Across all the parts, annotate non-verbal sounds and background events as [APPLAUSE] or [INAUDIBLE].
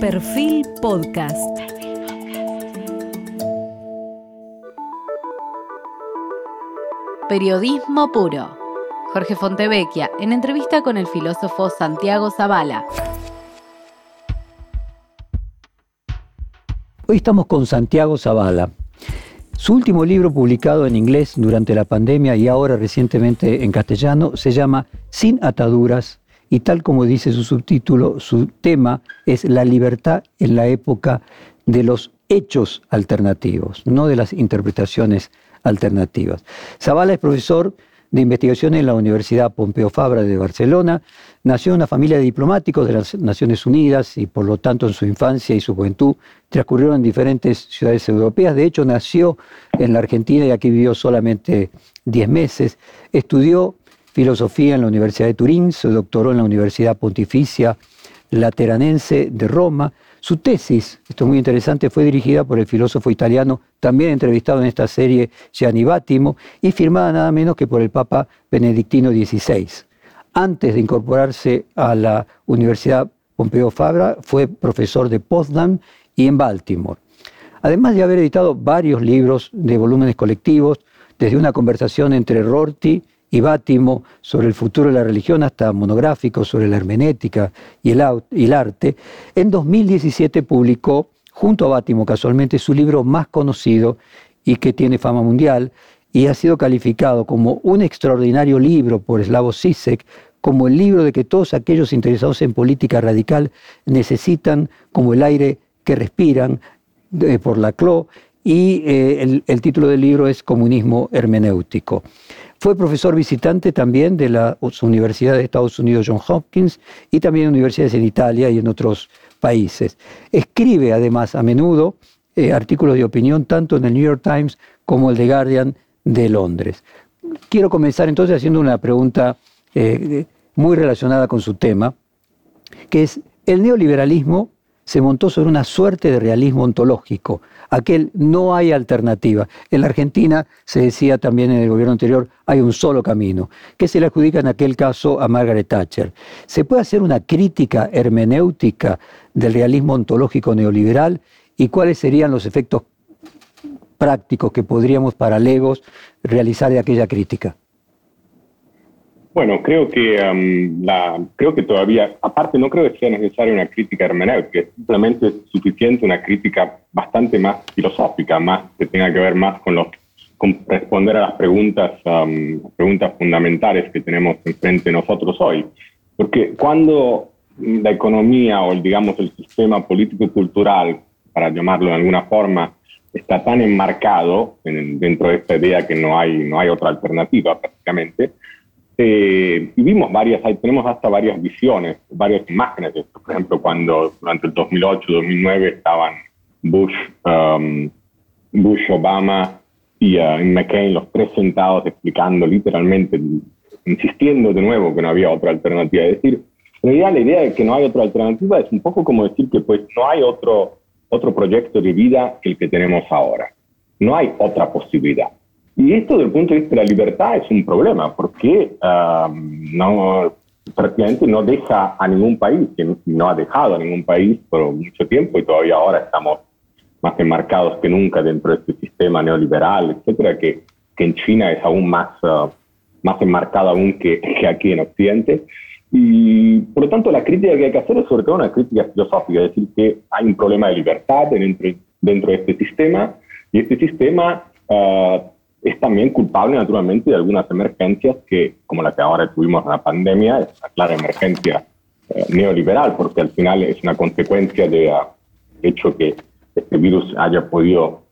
Perfil Podcast. Periodismo puro. Jorge Fontevecchia, en entrevista con el filósofo Santiago Zavala. Hoy estamos con Santiago Zavala. Su último libro publicado en inglés durante la pandemia y ahora recientemente en castellano se llama Sin ataduras y tal como dice su subtítulo, su tema es la libertad en la época de los hechos alternativos, no de las interpretaciones alternativas. Zavala es profesor de investigación en la Universidad Pompeu Fabra de Barcelona. Nació en una familia de diplomáticos de las Naciones Unidas y por lo tanto en su infancia y su juventud transcurrieron en diferentes ciudades europeas. De hecho, nació en la Argentina y aquí vivió solamente 10 meses. Estudió filosofía en la Universidad de Turín, se doctoró en la Universidad Pontificia Lateranense de Roma. Su tesis, esto es muy interesante, fue dirigida por el filósofo italiano, también entrevistado en esta serie, Gianni Battimo, y firmada nada menos que por el Papa Benedictino XVI. Antes de incorporarse a la Universidad Pompeo Fabra, fue profesor de Potsdam y en Baltimore. Además de haber editado varios libros de volúmenes colectivos, desde una conversación entre Rorty y Bátimo sobre el futuro de la religión hasta monográficos sobre la hermenéutica y el, arte, en 2017 publicó, junto a Bátimo casualmente, su libro más conocido y que tiene fama mundial, y ha sido calificado como un extraordinario libro por Slavoj Zizek, como el libro de que todos aquellos interesados en política radical necesitan como el aire que respiran por la CLO, y eh, el título del libro es Comunismo Hermenéutico. Fue profesor visitante también de la Universidad de Estados Unidos John Hopkins y también universidades en Italia y en otros países. Escribe además a menudo eh, artículos de opinión tanto en el New York Times como el The Guardian de Londres. Quiero comenzar entonces haciendo una pregunta eh, muy relacionada con su tema, que es, ¿el neoliberalismo se montó sobre una suerte de realismo ontológico, aquel no hay alternativa. En la Argentina se decía también en el gobierno anterior, hay un solo camino, que se le adjudica en aquel caso a Margaret Thatcher. ¿Se puede hacer una crítica hermenéutica del realismo ontológico neoliberal y cuáles serían los efectos prácticos que podríamos para Legos realizar de aquella crítica? Bueno, creo que, um, la, creo que todavía, aparte no creo que sea necesaria una crítica hermenéutica, simplemente es suficiente una crítica bastante más filosófica, más que tenga que ver más con, los, con responder a las preguntas, um, preguntas fundamentales que tenemos enfrente de nosotros hoy. Porque cuando la economía o, digamos, el sistema político y cultural, para llamarlo de alguna forma, está tan enmarcado dentro de esta idea que no hay, no hay otra alternativa prácticamente, eh, y vimos varias, tenemos hasta varias visiones, varias imágenes de esto. Por ejemplo, cuando durante el 2008-2009 estaban Bush, um, Bush, Obama y uh, McCain, los tres sentados explicando literalmente, insistiendo de nuevo que no había otra alternativa. Es decir, en realidad la idea de que no hay otra alternativa es un poco como decir que pues no hay otro, otro proyecto de vida que el que tenemos ahora. No hay otra posibilidad. Y esto desde el punto de vista de la libertad es un problema, porque no, prácticamente no deja a ningún país, que no ha dejado a ningún país por mucho tiempo y todavía ahora estamos más enmarcados que nunca dentro de este sistema neoliberal, etcétera, que, que en China es aún más, ah, más enmarcado aún que, que, aquí en Occidente. Y por lo tanto, la crítica que hay que hacer es sobre todo una crítica filosófica, es decir, que hay un problema de libertad dentro, dentro de este sistema y este sistema uh, es también culpable naturalmente de algunas emergencias que, como la que ahora tuvimos en la pandemia, es una clara emergencia eh, neoliberal, porque al final es una consecuencia del de, ah, hecho que este virus haya podido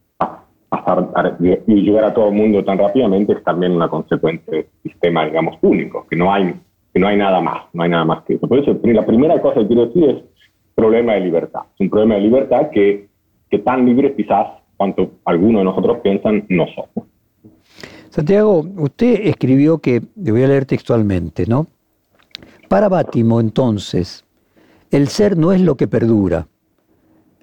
pasar y llegar a todo el mundo tan rápidamente, es también una consecuencia del sistema, digamos, único, que no hay, que no hay nada más, no hay nada más que eso. Por eso, la primera cosa que quiero decir es problema de libertad. Es un problema de libertad que, que tan libres quizás cuanto algunos de nosotros piensan no somos. Santiago, usted escribió que, le voy a leer textualmente, ¿no? Para Bátimo, entonces, el ser no es lo que perdura,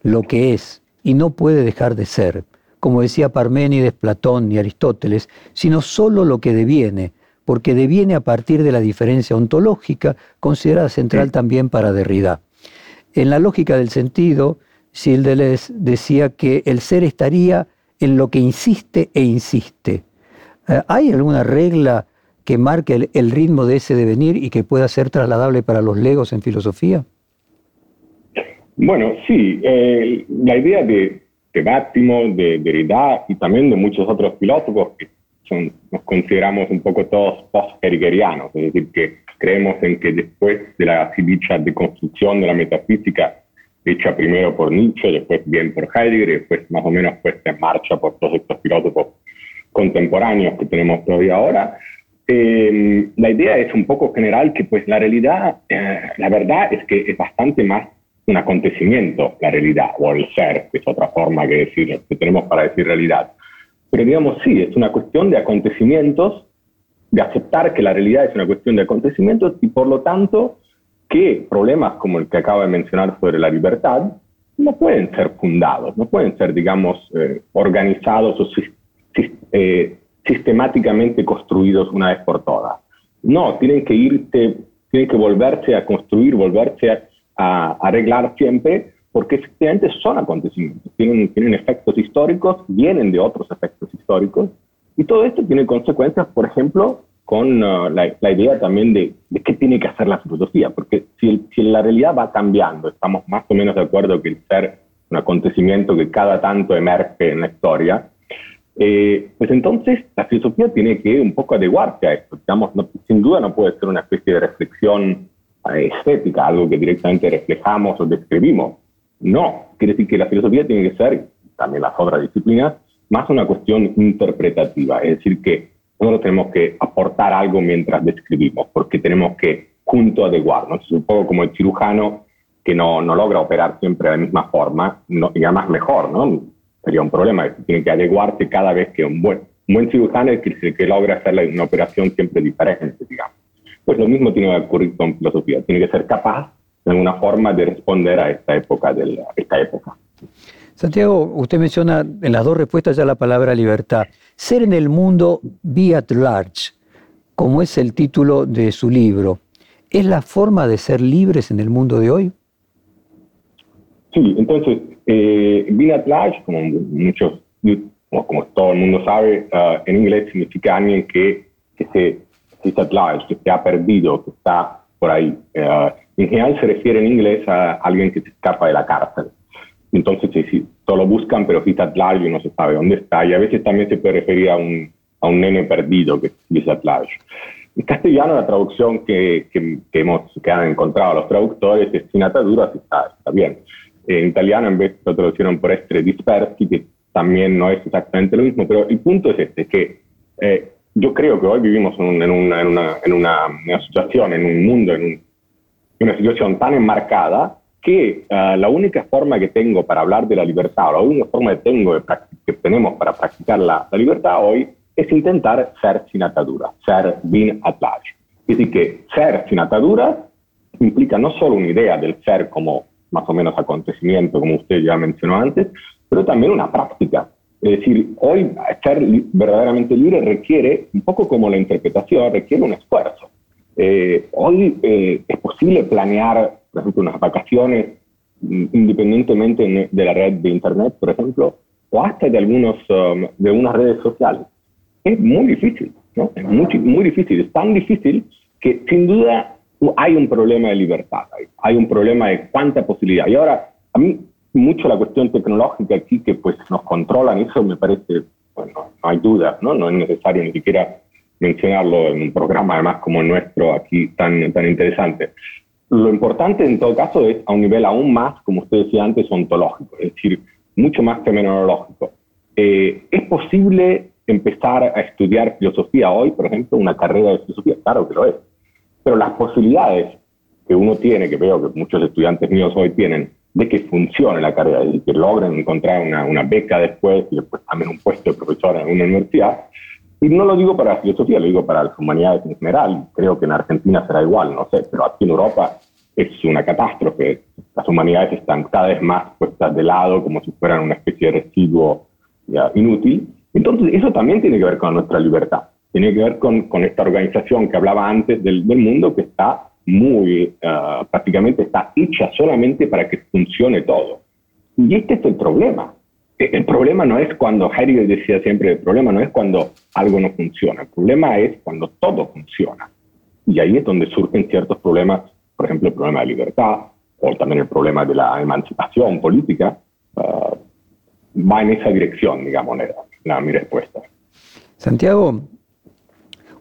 lo que es y no puede dejar de ser, como decía Parménides, Platón y Aristóteles, sino solo lo que deviene, porque deviene a partir de la diferencia ontológica considerada central también para Derrida. En la lógica del sentido, Sildeles decía que el ser estaría en lo que insiste e insiste. Eh, ¿Hay alguna regla que marque el, ritmo de ese devenir y que pueda ser trasladable para los legos en filosofía? Bueno, sí. Eh, la idea de, de de Derrida y también de muchos otros filósofos que son, nos consideramos un poco todos post-heideggerianos, es decir, que creemos en que después de la dicha deconstrucción de la metafísica hecha primero por Nietzsche, después bien por Heidegger y después más o menos puesta en marcha por todos estos filósofos contemporáneos que tenemos todavía ahora, eh, la idea es un poco general que pues la realidad, eh, la verdad es que es bastante más un acontecimiento, la realidad, o el ser, que es otra forma que, decir, que tenemos para decir realidad. Pero digamos, sí, es una cuestión de acontecimientos, de aceptar que la realidad es una cuestión de acontecimientos y por lo tanto que problemas como el que acabo de mencionar sobre la libertad no pueden ser fundados, no pueden ser, digamos, eh, organizados o eh, sistemáticamente construidos una vez por todas. No, tienen que irse, tienen que volverse a construir, volverse a, arreglar siempre, porque efectivamente son acontecimientos, tienen, tienen efectos históricos, vienen de otros efectos históricos, y todo esto tiene consecuencias, por ejemplo, con uh, la, idea también de, de, qué tiene que hacer la filosofía, porque si, si, la realidad va cambiando, estamos más o menos de acuerdo que el ser un acontecimiento que cada tanto emerge en la historia, eh, pues entonces la filosofía tiene que un poco adecuarse a esto. Digamos, sin duda no puede ser una especie de reflexión eh, estética, algo que directamente reflejamos o describimos. No, quiere decir que la filosofía tiene que ser, también las otras disciplinas, más una cuestión interpretativa, es decir, que nosotros tenemos que aportar algo mientras describimos, porque tenemos que junto adecuarnos. Es un poco como el cirujano que no, no logra operar siempre de la misma forma, no, y además mejor, ¿no? Sería un problema, tiene que adecuarse cada vez que un buen, un buen cirujano es que, que logra hacer una operación siempre diferente, digamos. Pues lo mismo tiene que ocurrir con filosofía, tiene que ser capaz de alguna forma de responder a esta época. De esta época. Santiago, usted menciona en las dos respuestas ya la palabra libertad. Ser en el mundo be at large, como es el título de su libro, ¿es la forma de ser libres en el mundo de hoy? Sí, entonces, eh, be at large, como muchos, como todo el mundo sabe, uh, en inglés significa alguien que, que se, que at large, que se ha perdido, que está por ahí. Uh, en general se refiere en inglés a alguien que se escapa de la cárcel. Entonces, sí, sí, solo buscan, pero quizás at large y no se sabe dónde está. Y a veces también se puede referir a un, a un nene perdido que dice at large. En castellano, la traducción que, que, hemos, que han encontrado los traductores es sin ataduras, está, está bien. En italiano, en vez lo traducieron por estre dispersi, que también no es exactamente lo mismo, pero el punto es este, que eh, yo creo que hoy vivimos en, una, en, una, en una, situación, en un mundo, en, una situación tan enmarcada que uh, la única forma que tengo para hablar de la libertad, la única forma que, tengo de que tenemos para practicar la, la, libertad hoy es intentar ser sin ataduras, ser bien at large. Es decir, que ser sin ataduras implica no solo una idea del ser como más o menos acontecimiento, como usted ya mencionó antes, pero también una práctica. Es decir, hoy ser verdaderamente libre requiere, un poco como la interpretación, requiere un esfuerzo. Eh, hoy eh, es posible planear por ejemplo, unas vacaciones, mm, independientemente de la red de Internet, por ejemplo, o hasta de, algunos, um, de unas redes sociales. Es muy difícil, ¿no? Es muy, muy difícil, es tan difícil que sin duda hay un problema de libertad, hay, un problema de cuánta posibilidad. Y ahora, a mí mucho la cuestión tecnológica aquí que pues nos controlan, eso me parece, bueno, no hay duda, ¿no? No es necesario ni siquiera mencionarlo en un programa además como el nuestro aquí tan, tan interesante. Lo importante en todo caso es a un nivel aún más, como usted decía antes, ontológico, es decir, mucho más fenomenológico. Eh, ¿Es posible empezar a estudiar filosofía hoy, por ejemplo, una carrera de filosofía? Claro que lo es. Pero las posibilidades que uno tiene, que veo que muchos estudiantes míos hoy tienen, de que funcione la carrera, de que logren encontrar una, una beca después y después también un puesto de profesor en una universidad, y no lo digo para la filosofía, lo digo para las humanidades en general. Creo que en Argentina será igual, no sé, pero aquí en Europa es una catástrofe. Las humanidades están cada vez más puestas de lado como si fueran una especie de residuo inútil. Entonces, eso también tiene que ver con nuestra libertad. Tiene que ver con, con esta organización que hablaba antes del, del, mundo que está muy, ah, prácticamente está hecha solamente para que funcione todo. Y este es el problema. E, el problema no es cuando, Heidegger decía siempre, el problema no es cuando algo no funciona, el problema es cuando todo funciona. Y ahí es donde surgen ciertos problemas, por ejemplo, el problema de libertad, o también el problema de la emancipación política, ah, va en esa dirección, digamos, la, mi respuesta. Santiago,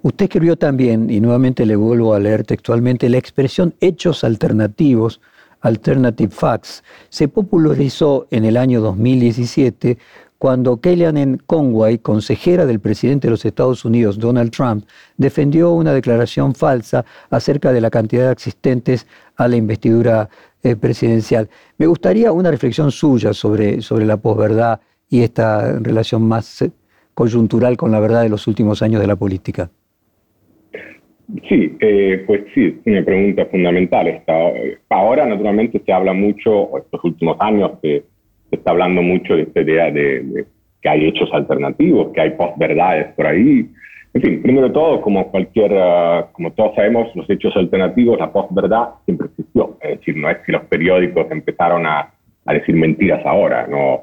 usted escribió también, y nuevamente le vuelvo a leer textualmente, la expresión hechos alternativos, alternative facts, se popularizó en el año 2017 cuando Kellyanne Conway, consejera del presidente de los Estados Unidos, Donald Trump, defendió una declaración falsa acerca de la cantidad de asistentes a la investidura eh, presidencial. Me gustaría una reflexión suya sobre, sobre la posverdad y esta relación más eh, coyuntural con la verdad de los últimos años de la política. Sí, eh, pues sí, es una pregunta fundamental. ahora, naturalmente, se habla mucho, estos últimos años, que se está hablando mucho de esta idea de, que hay hechos alternativos, que hay posverdades por ahí. En fin, primero de todo, como cualquier, ah, como todos sabemos, los hechos alternativos, la posverdad siempre existió. Es decir, no es que los periódicos empezaron a, a decir mentiras ahora, no.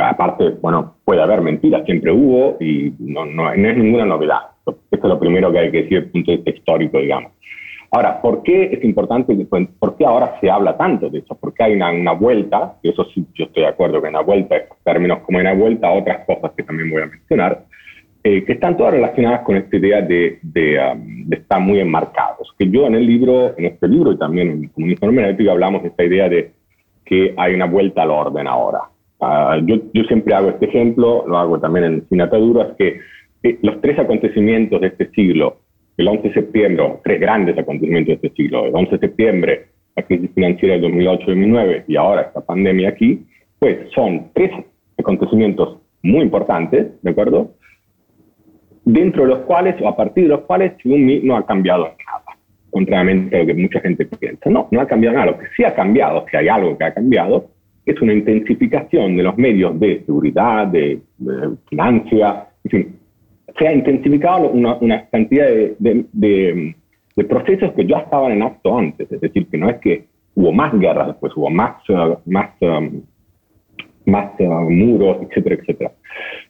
Aparte, bueno, puede haber mentiras, siempre hubo y no, no, no es ninguna novedad. Esto es lo primero que hay que decir desde el punto de vista histórico, digamos. Ahora, ¿por qué es importante? ¿Por qué ahora se habla tanto de eso? Porque hay una, vuelta, y eso sí, yo estoy de acuerdo que una vuelta, estos términos como una vuelta otras cosas que también voy a mencionar, eh, que están todas relacionadas con esta idea de, um, de, estar muy enmarcados. Que yo en el libro, en este libro y también en Comunismo Hermenéutico hablamos de esta idea de que hay una vuelta al orden ahora. Ah, yo, yo, siempre hago este ejemplo, lo hago también en Sin Ataduras, que los tres acontecimientos de este siglo el 11 de septiembre, tres grandes acontecimientos de este siglo, el 11 de septiembre, la crisis financiera del 2008-2009 y ahora esta pandemia aquí, pues son tres acontecimientos muy importantes, ¿de acuerdo? Dentro de los cuales, o a partir de los cuales, mí, no ha cambiado nada, contrariamente a lo que mucha gente piensa. No, no ha cambiado nada. Lo que sí ha cambiado, si hay algo que ha cambiado, es una intensificación de los medios de seguridad, de, de financia, en fin, se ha intensificado una, una cantidad de, de, de, procesos que ya estaban en acto antes, es decir, que no es que hubo más guerras después, hubo más, uh, más, um, más uh, muros, etcétera, etcétera.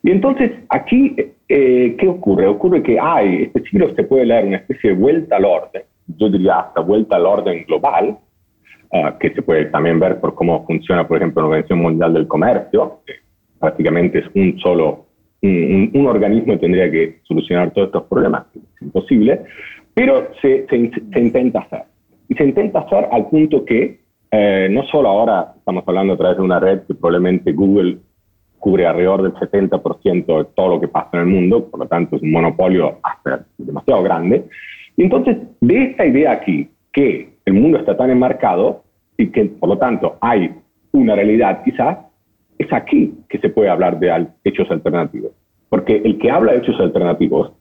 Y entonces aquí, eh, ¿qué ocurre? Ocurre que hay, este siglo se puede leer una especie de vuelta al orden, yo diría hasta vuelta al orden global, uh, que se puede también ver por cómo funciona, por ejemplo, la Organización Mundial del Comercio, que prácticamente es un solo un, organismo tendría que solucionar todos estos problemas, es imposible, pero se, se, intenta hacer. Y se intenta hacer al punto que eh, no solo ahora estamos hablando a través de una red que probablemente Google cubre alrededor del 70% de todo lo que pasa en el mundo, por lo tanto es un monopolio hasta demasiado grande. Y entonces, de esta idea aquí, que el mundo está tan enmarcado y que por lo tanto hay una realidad quizás, es aquí que se puede hablar de hechos alternativos. Porque el que habla de hechos alternativos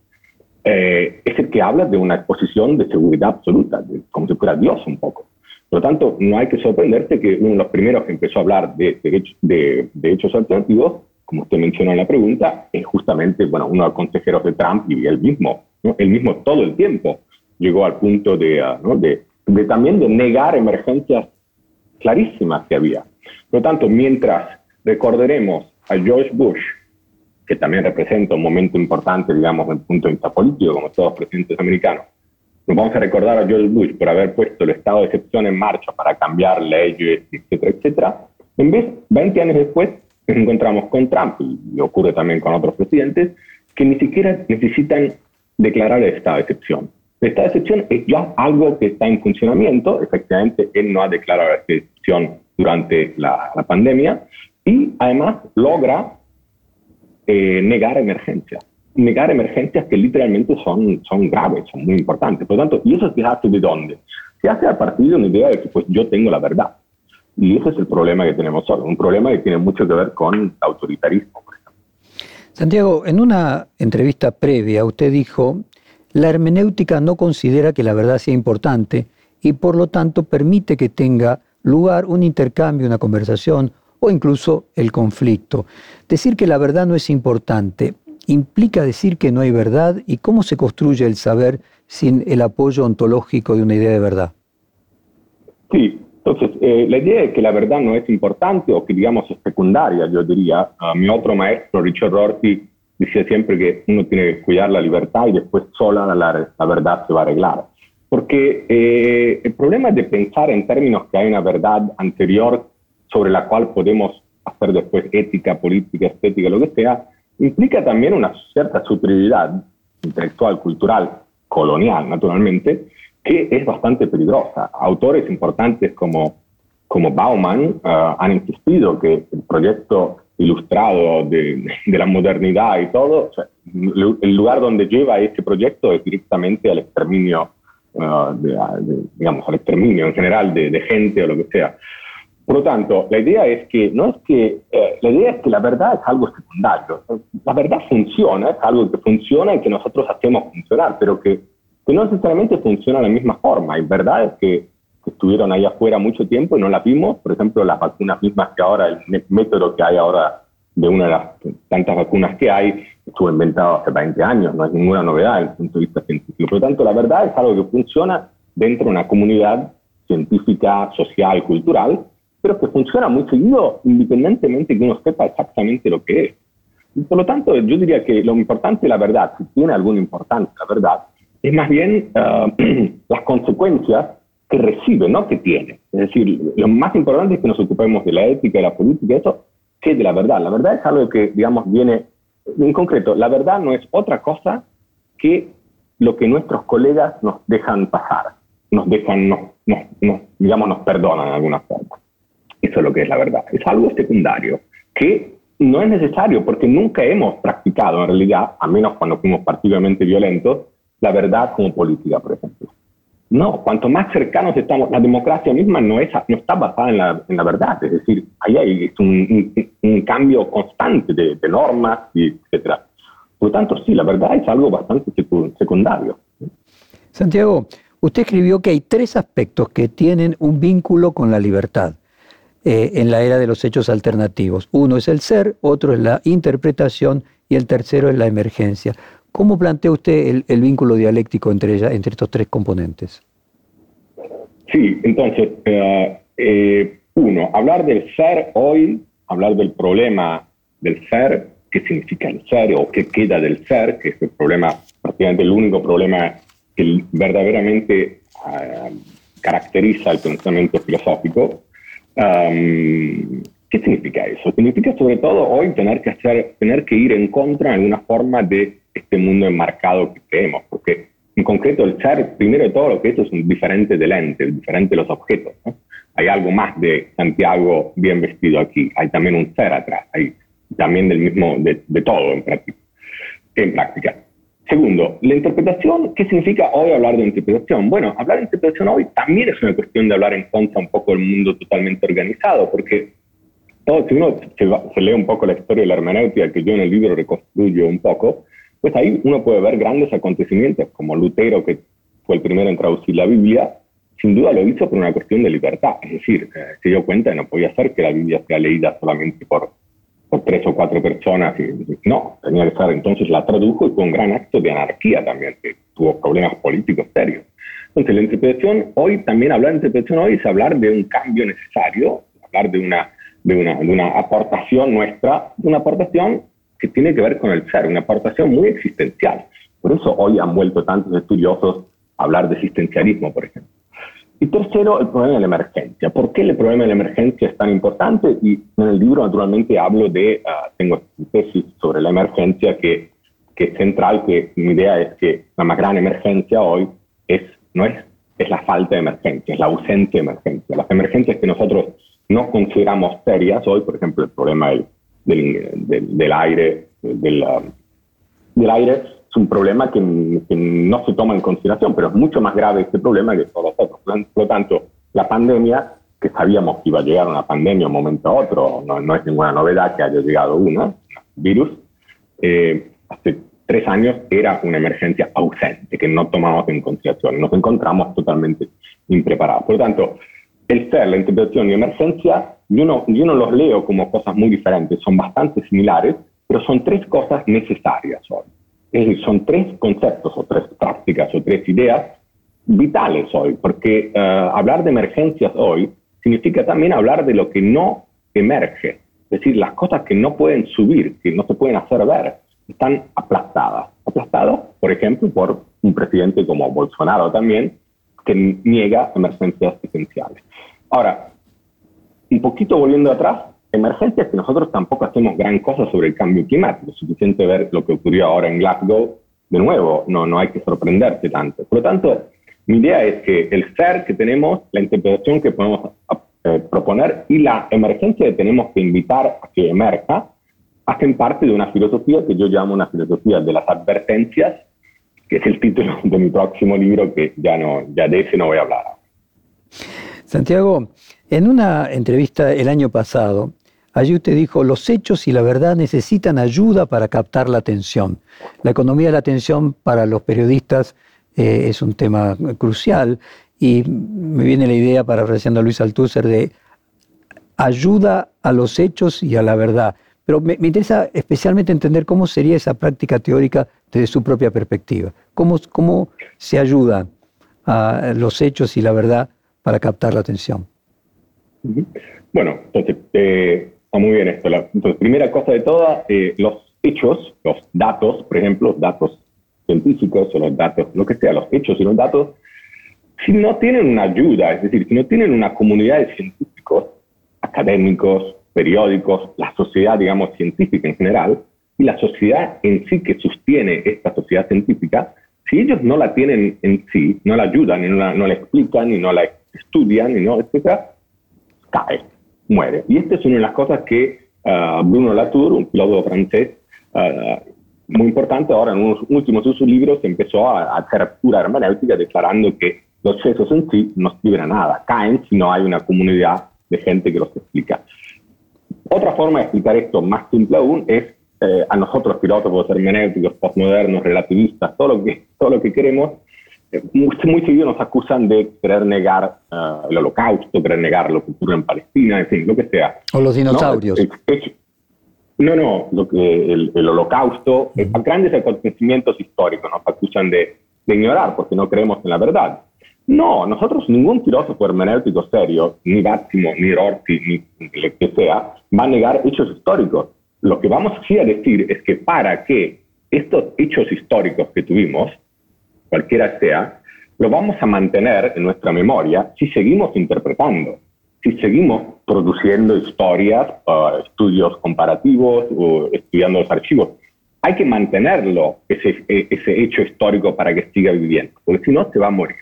eh, es el que habla de una posición de seguridad absoluta, como si fuera Dios un poco. Por lo tanto, no hay que sorprenderse que uno de los primeros que empezó a hablar de, de, hechos alternativos, como usted mencionó en la pregunta, es justamente bueno, uno de los consejeros de Trump y él mismo. ¿no? Él mismo todo el tiempo llegó al punto de, ah, de, de también de negar emergencias clarísimas que había. Por lo tanto, mientras Recordaremos a George Bush, que también representa un momento importante, digamos, desde el punto de vista político, como todos los presidentes americanos. Nos vamos a recordar a George Bush por haber puesto el estado de excepción en marcha para cambiar leyes, etcétera, etcétera. En vez, 20 años después, nos encontramos con Trump, y ocurre también con otros presidentes, que ni siquiera necesitan declarar el estado de excepción. El estado de excepción es ya algo que está en funcionamiento. Efectivamente, él no ha declarado la excepción durante la, la pandemia, y además logra eh, negar emergencias. Negar emergencias que literalmente son, son graves, son muy importantes. Por lo tanto, ¿y eso se hace de dónde? Se hace a partir de una idea de que pues, yo tengo la verdad. Y ese es el problema que tenemos hoy, un problema que tiene mucho que ver con autoritarismo. Por ejemplo. Santiago, en una entrevista previa usted dijo, la hermenéutica no considera que la verdad sea importante y por lo tanto permite que tenga lugar un intercambio, una conversación o incluso el conflicto. Decir que la verdad no es importante implica decir que no hay verdad y cómo se construye el saber sin el apoyo ontológico de una idea de verdad. Sí, entonces eh, la idea es que la verdad no es importante o que digamos es secundaria, yo diría. Uh, mi otro maestro, Richard Rorty, decía siempre que uno tiene que cuidar la libertad y después sola la, la verdad se va a arreglar. Porque eh, el problema de pensar en términos que hay una verdad anterior sobre la cual podemos hacer después ética, política, estética, lo que sea, implica también una cierta superioridad intelectual, cultural, colonial, naturalmente, que es bastante peligrosa. Autores importantes como, como Bauman uh, han insistido que el proyecto ilustrado de, la modernidad y todo, el lugar donde lleva este proyecto es directamente al exterminio Uh, digamos, al exterminio en general de, gente o lo que sea. Por lo tanto, la idea es que no es que eh, la idea es que la verdad es algo secundario. La verdad funciona, es algo que funciona y que nosotros hacemos funcionar, pero que, que no necesariamente funciona de la misma forma. Hay verdades que, que, estuvieron ahí afuera mucho tiempo y no las vimos. Por ejemplo, las vacunas mismas que ahora, el método que hay ahora de una de las tantas vacunas que hay, estuvo inventado hace 20 años, no es ninguna novedad desde el punto de vista científico. Por lo tanto, la verdad es algo que funciona dentro de una comunidad científica, social, cultural, pero que funciona muy seguido independientemente de que uno sepa exactamente lo que es. Y por lo tanto, yo diría que lo importante la verdad, si tiene alguna importancia la verdad, es más bien uh, [CLEARS THROAT] las consecuencias que recibe, no que tiene. Es decir, lo más importante es que nos ocupemos de la ética, de la política, eso, que de la verdad. La verdad es algo que, digamos, viene en concreto, la verdad no es otra cosa que lo que nuestros colegas nos dejan pasar, nos dejan, digamos, nos perdonan de alguna forma. Eso es lo que es la verdad. Es algo secundario que no es necesario porque nunca hemos practicado en realidad, a menos cuando fuimos particularmente violentos, la verdad como política, por ejemplo. No, cuanto más cercanos estamos, la democracia misma no, es, no está basada en la, en la verdad, es decir, ahí hay un, un, cambio constante de, de normas, etc. Por lo tanto, sí, la verdad es algo bastante secundario. Santiago, usted escribió que hay tres aspectos que tienen un vínculo con la libertad eh, en la era de los hechos alternativos. Uno es el ser, otro es la interpretación y el tercero es la emergencia. ¿Cómo plantea usted el, vínculo dialéctico entre, ella, entre estos tres componentes? Sí, entonces, eh, eh, uno, hablar del ser hoy, hablar del problema del ser, qué significa el ser o qué queda del ser, que es el problema, prácticamente el único problema que verdaderamente eh, caracteriza el pensamiento filosófico. ¿Qué significa eso? Significa sobre todo hoy tener que hacer, tener que ir en contra en alguna forma de este mundo enmarcado que creemos, porque en concreto el ser, primero de todo, lo que es es un diferente del ente, diferente de los objetos. Hay algo más de Santiago bien vestido aquí, hay también un ser atrás, hay también del mismo, de, de todo en práctica, en práctica. Segundo, la interpretación, ¿qué significa hoy hablar de interpretación? Bueno, hablar de interpretación hoy también es una cuestión de hablar en contra un poco del mundo totalmente organizado, porque todo, si uno se, se, lee un poco la historia de la hermenéutica que yo en el libro reconstruyo un poco, pues ahí uno puede ver grandes acontecimientos, como Lutero, que fue el primero en traducir la Biblia, sin duda lo hizo por una cuestión de libertad. Es decir, eh, se dio cuenta de no podía ser que la Biblia sea leída solamente por, por tres o cuatro personas. no, tenía que ser. Entonces la tradujo y fue un gran acto de anarquía también, que tuvo problemas políticos serios. Entonces la interpretación hoy, también hablar de interpretación hoy es hablar de un cambio necesario, hablar de una, de una, de una aportación nuestra, una aportación que tiene que ver con el ser, una aportación muy existencial. Por eso hoy han vuelto tantos estudiosos a hablar de existencialismo, por ejemplo. Y tercero, el problema de la emergencia. ¿Por qué el problema de la emergencia es tan importante? Y en el libro, naturalmente, hablo de, uh, tengo tesis sobre la emergencia que, que es central, que mi idea es que la más gran emergencia hoy es, no es, es la falta de emergencia, es la ausencia de emergencia. Las emergencias que nosotros no consideramos serias hoy, por ejemplo, el problema del del, del, aire, del, del, aire es un problema que, no se toma en consideración, pero es mucho más grave este problema que todos los otros. Por lo tanto, la pandemia, que sabíamos que iba a llegar una pandemia de un momento a otro, no, no es ninguna novedad que haya llegado una, virus, eh, hace tres años era una emergencia ausente que no tomamos en consideración. Nos encontramos totalmente impreparados. Por lo tanto, el ser, la interpretación y emergencia yo no, yo no los leo como cosas muy diferentes, son bastante similares, pero son tres cosas necesarias hoy. Es decir, son tres conceptos o tres prácticas o tres ideas vitales hoy, porque uh, hablar de emergencias hoy significa también hablar de lo que no emerge, es decir, las cosas que no pueden subir, que no se pueden hacer ver, están aplastadas. Aplastadas, por ejemplo, por un presidente como Bolsonaro también, que niega emergencias esenciales. Ahora, un poquito volviendo atrás, emergencias que nosotros tampoco hacemos gran cosa sobre el cambio climático. Suficiente ver lo que ocurrió ahora en Glasgow. De nuevo, no, no hay que sorprenderse tanto. Por lo tanto, mi idea es que el ser que tenemos, la interpretación que podemos eh, proponer y la emergencia que tenemos que invitar a que emerja, hacen parte de una filosofía que yo llamo una filosofía de las advertencias, que es el título de mi próximo libro, que ya, no, ya de ese no voy a hablar. Santiago, en una entrevista el año pasado, allí usted dijo, los hechos y la verdad necesitan ayuda para captar la atención. La economía de la atención para los periodistas eh, es un tema crucial y me viene la idea, parafraseando a Luis Althusser, de ayuda a los hechos y a la verdad. Pero me, interesa especialmente entender cómo sería esa práctica teórica desde su propia perspectiva. ¿Cómo, cómo se ayuda a los hechos y la verdad para captar la atención? Bueno, entonces, eh, está muy bien esto. entonces, primera cosa de todas, eh, los hechos, los datos, por ejemplo, datos científicos o los datos, lo que sea, los hechos y los datos, si no tienen una ayuda, es decir, si no tienen una comunidad de científicos, académicos, periódicos, la sociedad, digamos, científica en general, y la sociedad en sí que sostiene esta sociedad científica, si ellos no la tienen en sí, no la ayudan, y no la, no la explican, y no la estudian, y no, etcétera, cae, muere. Y esta es una de las cosas que uh, Bruno Latour, un filósofo francés, uh, muy importante, ahora en unos últimos de sus libros empezó a, hacer pura hermenéutica declarando que los excesos en sí no sirven a nada, caen si no hay una comunidad de gente que los explica. Otra forma de explicar esto más simple aún es eh, a nosotros filósofos hermenéuticos, postmodernos, relativistas, todo lo que, todo lo que queremos, eh, muy, seguido nos acusan de querer negar eh, el holocausto, querer negar lo que ocurre en Palestina, en fin, lo que sea. O los dinosaurios. No, no, lo que el, holocausto, grandes acontecimientos históricos nos acusan de, de ignorar porque no creemos en la verdad. No, nosotros, ningún filósofo hermenéutico serio, ni Báximo, ni Rorty, ni el que sea, va a negar hechos históricos. Lo que vamos a decir es que para que estos hechos históricos que tuvimos, cualquiera sea, lo vamos a mantener en nuestra memoria si seguimos interpretando, si seguimos produciendo historias, uh, estudios comparativos o estudiando los archivos. Hay que mantenerlo, ese, ese hecho histórico, para que siga viviendo, porque si no, se va a morir.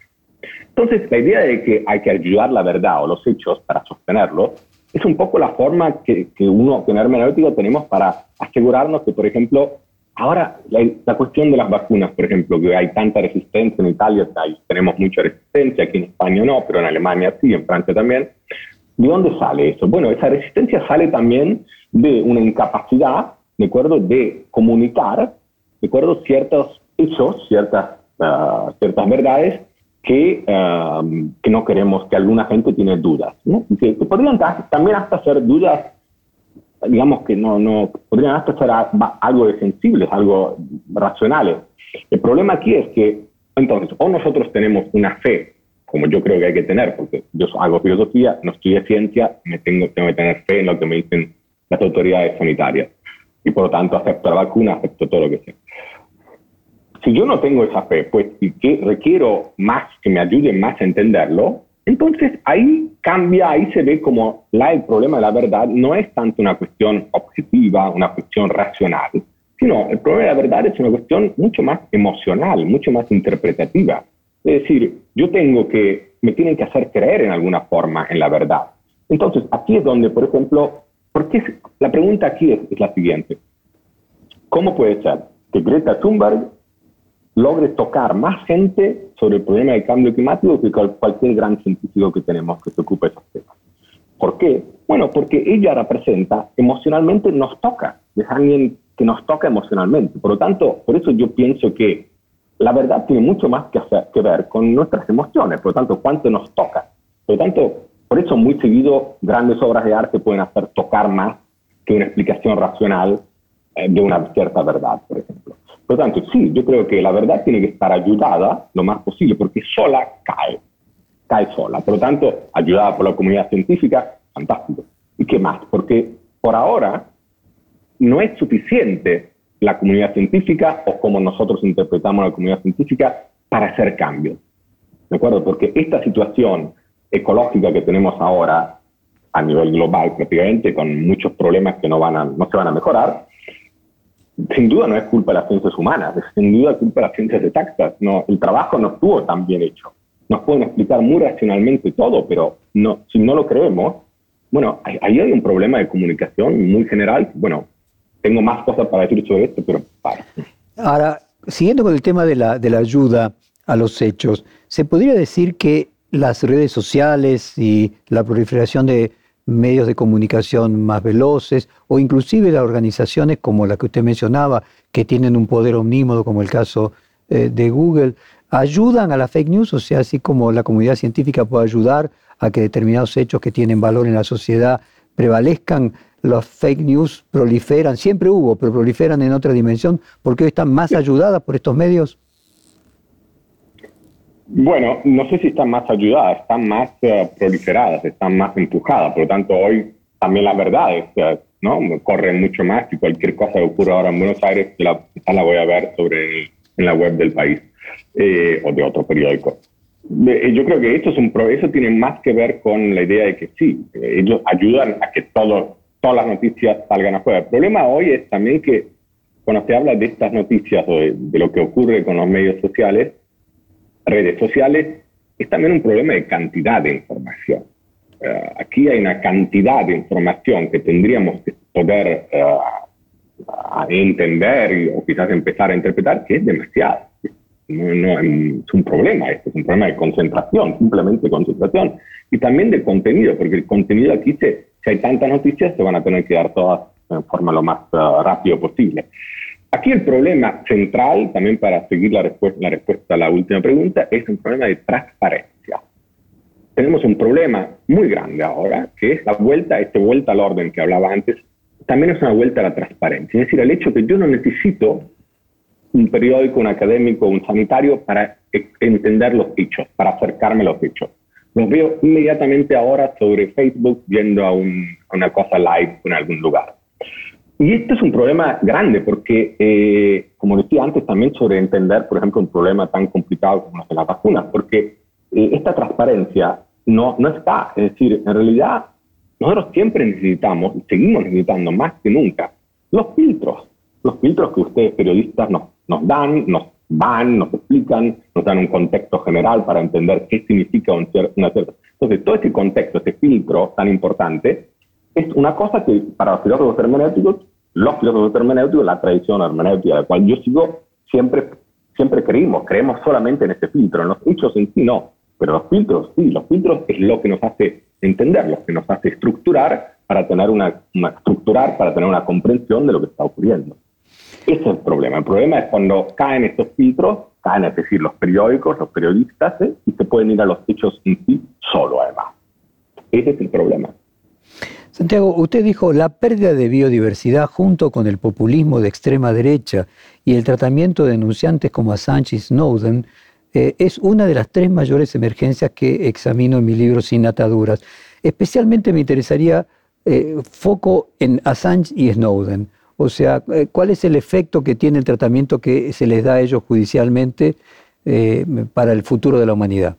Entonces, la idea de que hay que ayudar la verdad o los hechos para sostenerlo es un poco la forma que, que uno, que en hermenéutico, tenemos para asegurarnos que, por ejemplo, ahora la, cuestión de las vacunas, por ejemplo, que hay tanta resistencia en Italia, tenemos mucha resistencia, aquí en España no, pero en Alemania sí, en Francia también. ¿De dónde sale eso? Bueno, esa resistencia sale también de una incapacidad, ¿de acuerdo?, de comunicar, ¿de acuerdo?, ciertos hechos, ciertas, uh, ciertas verdades que, um, que no queremos, que alguna gente tiene dudas, ¿no? que, podrían también hasta ser dudas, digamos que no, no podrían hasta ser algo de sensibles, algo racionales. El problema aquí es que, entonces, o nosotros tenemos una fe, como yo creo que hay que tener, porque yo hago filosofía, no estudio ciencia, me tengo, tengo que tener fe en lo que me dicen las autoridades sanitarias. Y por lo tanto acepto la vacuna, acepto todo lo que sea si yo no tengo esa fe, pues y que requiero más, que me ayuden más a entenderlo, entonces ahí cambia, ahí se ve como la, el problema de la verdad no es tanto una cuestión objetiva, una cuestión racional, sino el problema de la verdad es una cuestión mucho más emocional, mucho más interpretativa. Es decir, yo tengo que, me tienen que hacer creer en alguna forma en la verdad. Entonces, aquí es donde, por ejemplo, porque la pregunta aquí es, es la siguiente. ¿Cómo puede ser que Greta Thunberg logre tocar más gente sobre el problema del cambio climático que cualquier gran científico que tenemos que se ocupe de esos temas. ¿Por qué? Bueno, porque ella representa, emocionalmente nos toca, es alguien que nos toca emocionalmente. Por lo tanto, por eso yo pienso que la verdad tiene mucho más que, hacer, que ver con nuestras emociones, por lo tanto, cuánto nos toca. Por lo tanto, por eso muy seguido grandes obras de arte pueden hacer tocar más que una explicación racional eh, de una cierta verdad, por ejemplo. Por lo tanto, sí, yo creo que la verdad tiene que estar ayudada lo más posible, porque sola cae, cae sola. Por lo tanto, ayudada por la comunidad científica, fantástico. ¿Y qué más? Porque por ahora no es suficiente la comunidad científica o como nosotros interpretamos la comunidad científica para hacer cambios. ¿De acuerdo? Porque esta situación ecológica que tenemos ahora a nivel global prácticamente, con muchos problemas que no, van a, no se van a mejorar, sin duda no es culpa de las ciencias humanas, es sin duda culpa de las ciencias exactas. No, el trabajo no estuvo tan bien hecho. Nos pueden explicar muy racionalmente todo, pero no, si no lo creemos, bueno, ahí hay un problema de comunicación muy general. Bueno, tengo más cosas para decir sobre esto, pero para. Ahora, siguiendo con el tema de la, de la ayuda a los hechos, ¿se podría decir que las redes sociales y la proliferación de medios de comunicación más veloces o inclusive las organizaciones como la que usted mencionaba, que tienen un poder omnímodo como el caso eh, de Google, ayudan a la fake news, o sea, así como la comunidad científica puede ayudar a que determinados hechos que tienen valor en la sociedad prevalezcan, los fake news proliferan, siempre hubo, pero proliferan en otra dimensión, porque hoy están más ayudadas por estos medios. Bueno, no sé si están más ayudadas, están más eh, proliferadas, están más empujadas. Por lo tanto, hoy también la verdad es, uh, ¿no? Corren mucho más y cualquier cosa que ocurra ahora en Buenos Aires, la, la voy a ver sobre en la web del país eh, o de otro periódico. Yo creo que esto es un eso tiene más que ver con la idea de que sí, ellos ayudan a que todo, todas las noticias salgan afuera. El problema hoy es también que cuando se habla de estas noticias o de lo que ocurre con los medios sociales, redes sociales, es también un problema de cantidad de información. Eh, aquí hay una cantidad de información que tendríamos que poder uh, entender o quizás empezar a interpretar que es demasiado. No, es un problema, esto es un problema de concentración, simplemente concentración. Y también de contenido, porque el contenido aquí, se, si hay tantas noticias, se van a tener que dar todas en forma lo más uh, rápido posible. Aquí el problema central, también para seguir la respuesta, la a la última pregunta, es un problema de transparencia. Tenemos un problema muy grande ahora, que es la vuelta, esta vuelta al orden que hablaba antes, también es una vuelta a la transparencia. Es decir, el hecho que yo no necesito un periódico, un académico, un sanitario para e-, entender los hechos, para acercarme a los hechos. Los veo inmediatamente ahora sobre Facebook viendo a, a una cosa live en algún lugar. Y este es un problema grande porque, eh, como decía antes, también sobre entender, por ejemplo, un problema tan complicado como las vacunas, porque eh, esta transparencia no, no está. Es decir, en realidad, nosotros siempre necesitamos, y seguimos necesitando más que nunca, los filtros. Los filtros que ustedes periodistas nos, nos dan, nos van, nos explican, nos dan un contexto general para entender qué significa un una cierta... Entonces, todo ese contexto, ese filtro tan importante, es una cosa que para los filósofos hermenéuticos, los filósofos hermenéuticos, la tradición hermenéutica la cual yo sigo, siempre, siempre creímos, creemos solamente en este filtro, en los hechos en sí no, pero los filtros sí, los filtros es lo que nos hace entender, lo que nos hace estructurar para tener una, una estructurar, para tener una comprensión de lo que está ocurriendo. Ese es el problema. El problema es cuando caen estos filtros, caen, es decir, los periódicos, los periodistas, ¿eh? y se pueden ir a los hechos en sí solo, además. Ese es el problema. Santiago, usted dijo la pérdida de biodiversidad junto con el populismo de extrema derecha y el tratamiento de denunciantes como Assange y Snowden eh, es una de las tres mayores emergencias que examino en mi libro Sin Ataduras. Especialmente me interesaría eh, foco en Assange y Snowden. O sea, eh, ¿cuál es el efecto que tiene el tratamiento que se les da a ellos judicialmente para el futuro de la humanidad?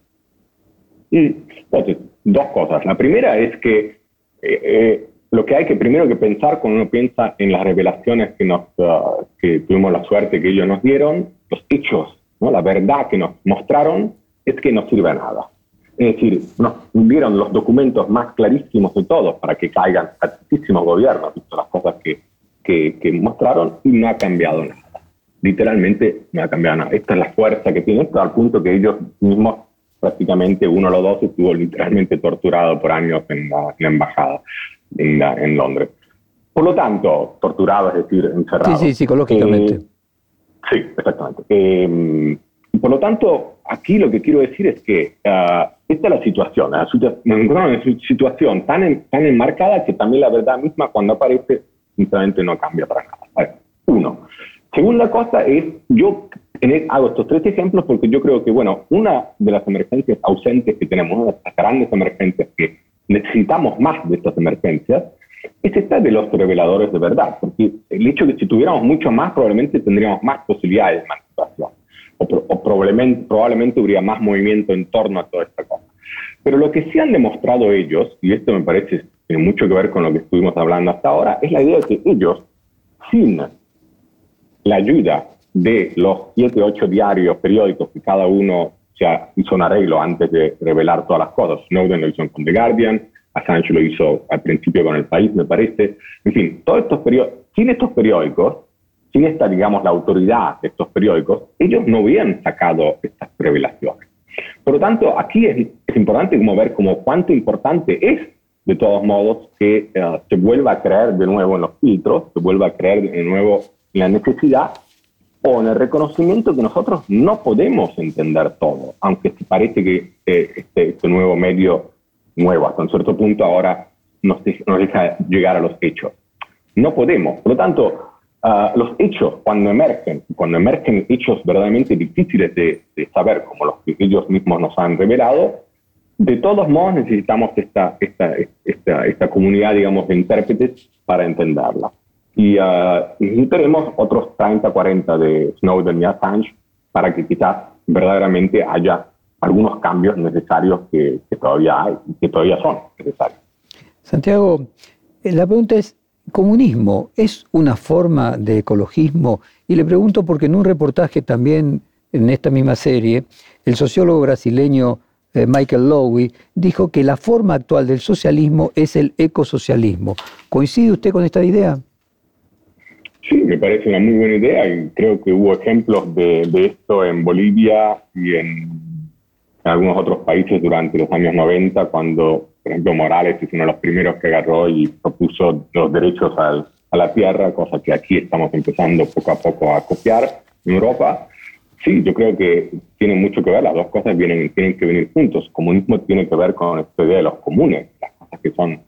dos cosas. La primera es que eh, eh, lo que hay que primero que pensar cuando uno piensa en las revelaciones que, nos, uh, que tuvimos la suerte que ellos nos dieron, los hechos, ¿no? la verdad que nos mostraron, es que no sirve a nada. Es decir, nos dieron los documentos más clarísimos de todos para que caigan tantísimos gobiernos, visto las cosas que, que, que, mostraron, y no ha cambiado nada. Literalmente no ha cambiado nada. Esta es la fuerza que tiene esto, al punto que ellos mismos prácticamente uno de los dos estuvo literalmente torturado por años en la, embajada en, Londres. Por lo tanto, torturado, es decir, encerrado. Sí, sí, psicológicamente. Eh, sí, exactamente. Eh, por lo tanto, aquí lo que quiero decir es que uh, esta es la situación. La una situación tan, tan enmarcada que también la verdad misma cuando aparece, sinceramente no cambia para nada. uno. Segunda cosa es, yo hago estos tres ejemplos porque yo creo que, bueno, una de las emergencias ausentes que tenemos, una de las grandes emergencias que necesitamos más de estas emergencias, es esta de los reveladores de verdad, porque el hecho de que si tuviéramos mucho más, probablemente tendríamos más posibilidades de emancipación, o, probablemente, probablemente habría más movimiento en torno a toda esta cosa. Pero lo que sí han demostrado ellos, y esto me parece tiene mucho que ver con lo que estuvimos hablando hasta ahora, es la idea de que ellos, sin la ayuda de los siete, ocho diarios, periódicos que cada uno se hizo un arreglo antes de revelar todas las cosas. Snowden lo hizo con The Guardian, Assange lo hizo al principio con El País, me parece. En fin, todos estos periódicos, sin estos periódicos, sin esta, digamos, la autoridad de estos periódicos, ellos no hubieran sacado estas revelaciones. Por lo tanto, aquí es, es importante como ver como cuánto importante es, de todos modos, que uh, se vuelva a creer de nuevo en los filtros, se vuelva a creer de nuevo en la necesidad o en el reconocimiento que nosotros no podemos entender todo, aunque parece que eh, este, este, nuevo medio, nuevo hasta un cierto punto, ahora nos, nos deja llegar a los hechos. No podemos. Por lo tanto, ah, los hechos, cuando emergen, cuando emergen hechos verdaderamente difíciles de, saber, como los que ellos mismos nos han revelado, de todos modos necesitamos esta, esta, esta, esta comunidad, digamos, de intérpretes para entenderla. Y uh, tenemos otros 30, 40 de Snowden y Assange para que quizás verdaderamente haya algunos cambios necesarios que, todavía hay, que todavía son necesarios. Santiago, eh, la pregunta es, ¿comunismo es una forma de ecologismo? Y le pregunto porque en un reportaje también en esta misma serie, el sociólogo brasileño eh, Michael Lowy dijo que la forma actual del socialismo es el ecosocialismo. ¿Coincide usted con esta idea? Sí, me parece una muy buena idea y creo que hubo ejemplos de, esto en Bolivia y en, algunos otros países durante los años 90, cuando, por ejemplo, Morales es uno de los primeros que agarró y propuso los derechos a la tierra, cosa que aquí estamos empezando poco a poco a copiar en Europa. Sí, yo creo que tiene mucho que ver, las dos cosas vienen, tienen que venir juntos. comunismo tiene que ver con esta idea de los comunes, las cosas que son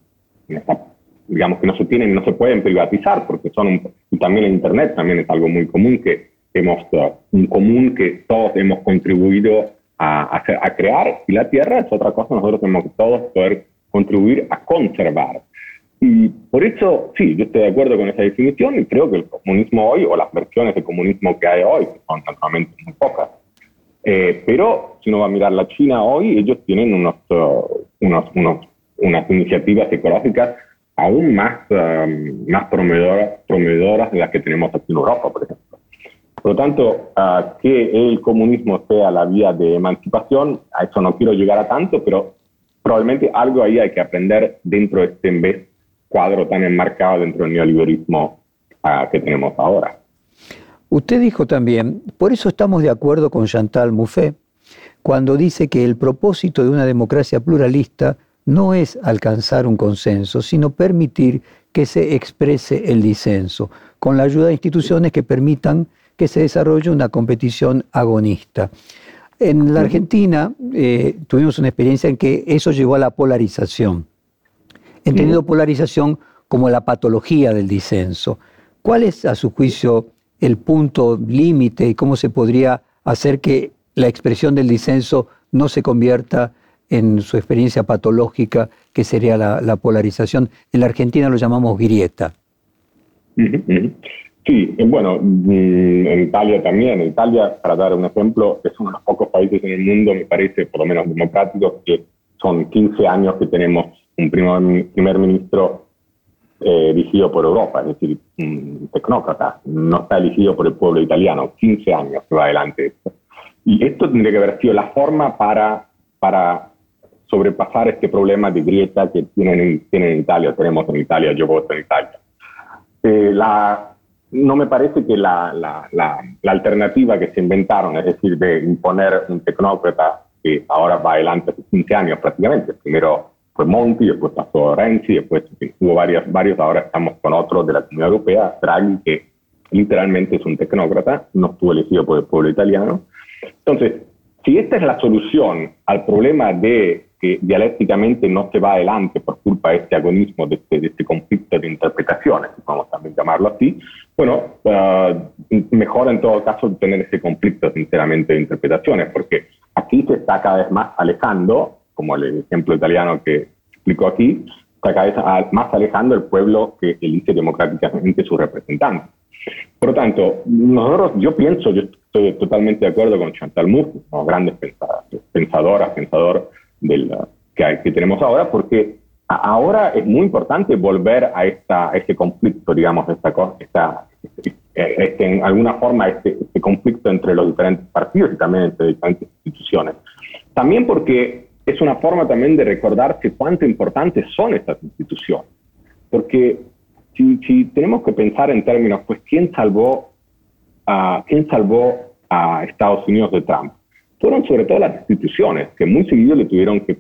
digamos que no se tienen, no se pueden privatizar porque son un, y también el internet también es algo muy común que hemos un común que todos hemos contribuido a, a, crear y la tierra es otra cosa nosotros tenemos que todos poder contribuir a conservar. Y por eso sí yo estoy de acuerdo con esa definición y creo que el comunismo hoy o las versiones de comunismo que hay hoy que son naturalmente muy pocas eh, pero si uno va a mirar la China hoy ellos tienen unos, uh, unos, unos unas iniciativas ecológicas aún más, um, más promeedoras, de las que tenemos aquí en Europa, por ejemplo. Por lo tanto, uh, que el comunismo sea la vía de emancipación, a eso no quiero llegar a tanto, pero probablemente algo ahí hay que aprender dentro de este en vez cuadro tan enmarcado dentro del neoliberalismo uh, que tenemos ahora. Usted dijo también, por eso estamos de acuerdo con Chantal Mouffe, cuando dice que el propósito de una democracia pluralista no es alcanzar un consenso, sino permitir que se exprese el disenso, con la ayuda de instituciones que permitan que se desarrolle una competición agonista. En la Argentina eh, tuvimos una experiencia en que eso llevó a la polarización, entendiendo polarización como la patología del disenso. ¿Cuál es, a su juicio, el punto límite y cómo se podría hacer que la expresión del disenso no se convierta en su experiencia patológica, que sería la, polarización. En la Argentina lo llamamos grieta. Sí, bueno, mm, en Italia también. Italia, para dar un ejemplo, es uno de los pocos países en el mundo, me parece, por lo menos democráticos, que son 15 años que tenemos un primer, primer ministro eh, elegido por Europa, es decir, un tecnócrata, no está elegido por el pueblo italiano, 15 años que va adelante Y esto tendría que haber sido la forma para, para sobrepasar este problema de grieta que tienen, tienen en Italia, tenemos en Italia, yo voto en Italia. Eh, la, no me parece que la, la, la, alternativa que se inventaron, es decir, de imponer un tecnócrata que ahora va adelante hace 15 años prácticamente, primero fue Monti, después pasó Renzi, después hubo varios, varios, ahora estamos con otro de la Comunidad Europea, Draghi, que literalmente es un tecnócrata, no estuvo elegido por el pueblo italiano. Entonces, si esta es la solución al problema de que dialécticamente no se va adelante por culpa de este agonismo, de este, de este conflicto de interpretaciones, vamos también llamarlo así, bueno, uh, mejor en todo caso tener ese conflicto, sinceramente, de interpretaciones, porque aquí se está cada vez más alejando, como el ejemplo italiano que explicó aquí, está cada vez más alejando el pueblo que elige democráticamente su representante. Por lo tanto, nosotros, yo pienso, yo estoy totalmente de acuerdo con Chantal Mouffe, una grandes pensadoras, pensador del, que, que tenemos ahora, porque ahora es muy importante volver a, esta, este conflicto, digamos, esta, esta, este, este, en alguna forma este, este, conflicto entre los diferentes partidos y también entre diferentes instituciones. También porque es una forma también de recordarse cuánto importantes son estas instituciones. Porque si, tenemos que pensar en términos, pues, ¿quién salvó, a, ¿quién salvó a Estados Unidos de Trump? Fueron sobre todo las instituciones, que muy seguido le tuvieron que,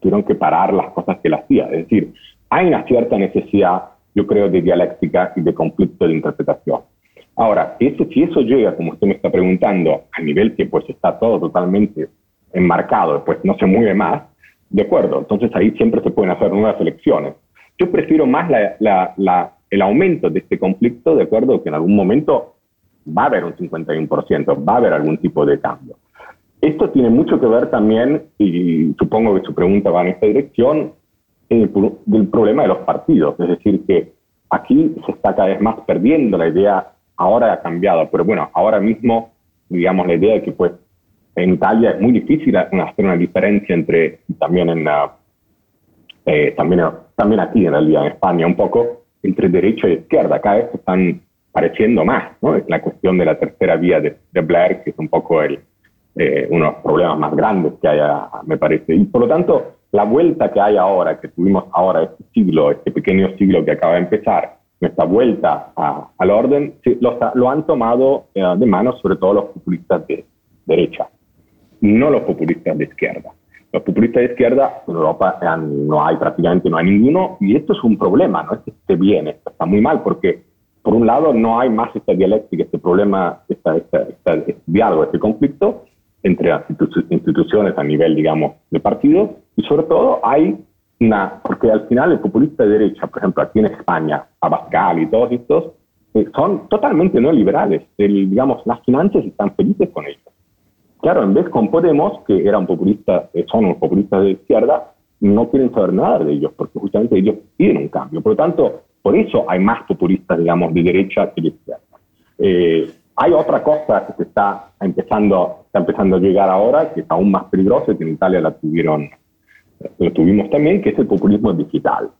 tuvieron que parar las cosas que él hacía. Es decir, hay una cierta necesidad, yo creo, de dialéctica y de conflicto de interpretación. Ahora, eso, si eso llega, como usted me está preguntando, a nivel que pues está todo totalmente enmarcado, pues no se mueve más, de acuerdo, entonces ahí siempre se pueden hacer nuevas elecciones. Yo prefiero más el aumento de este conflicto, de acuerdo, que en algún momento va a haber un 51%, va a haber algún tipo de cambio. Esto tiene mucho que ver también, y supongo que su pregunta va en esta dirección, del problema de los partidos. Es decir, que aquí se está cada vez más perdiendo la idea, ahora ha cambiado, pero bueno, ahora mismo, digamos, la idea de que pues en Italia es muy difícil hacer una diferencia entre, también en, eh, también, aquí en España un poco, entre derecha y izquierda. Cada vez están pareciendo más, ¿no? La cuestión de la tercera vía de, Blair, que es un poco el, eh, uno de los problemas más grandes que hay, me parece. Y por lo tanto, la vuelta que hay ahora, que tuvimos ahora este siglo, este pequeño siglo que acaba de empezar, nuestra vuelta al orden, lo, lo, han tomado eh, de mano sobre todo los populistas de derecha, no los populistas de izquierda. Los populistas de izquierda en Europa no hay prácticamente, no hay ninguno, y esto es un problema, no es que esté bien, esto está muy mal, porque por un lado no hay más esta dialéctica, este problema, este diálogo, este conflicto entre las instituciones a nivel, digamos, de partido, y sobre todo hay una, porque al final el populista de derecha, por ejemplo, aquí en España, Abascal y todos estos, eh, son totalmente no liberales, digamos, las finanzas están felices con ellos. Claro, en vez con Podemos, que eran populistas, eh, son unos populistas de izquierda, no quieren saber nada de ellos, porque justamente ellos piden un cambio. Por lo tanto, por eso hay más populistas, digamos, de derecha que de izquierda. Eh, hay otra cosa que se está empezando, está empezando a llegar ahora, que es aún más peligrosa, que en Italia la tuvieron, lo tuvimos también, que es el populismo digital,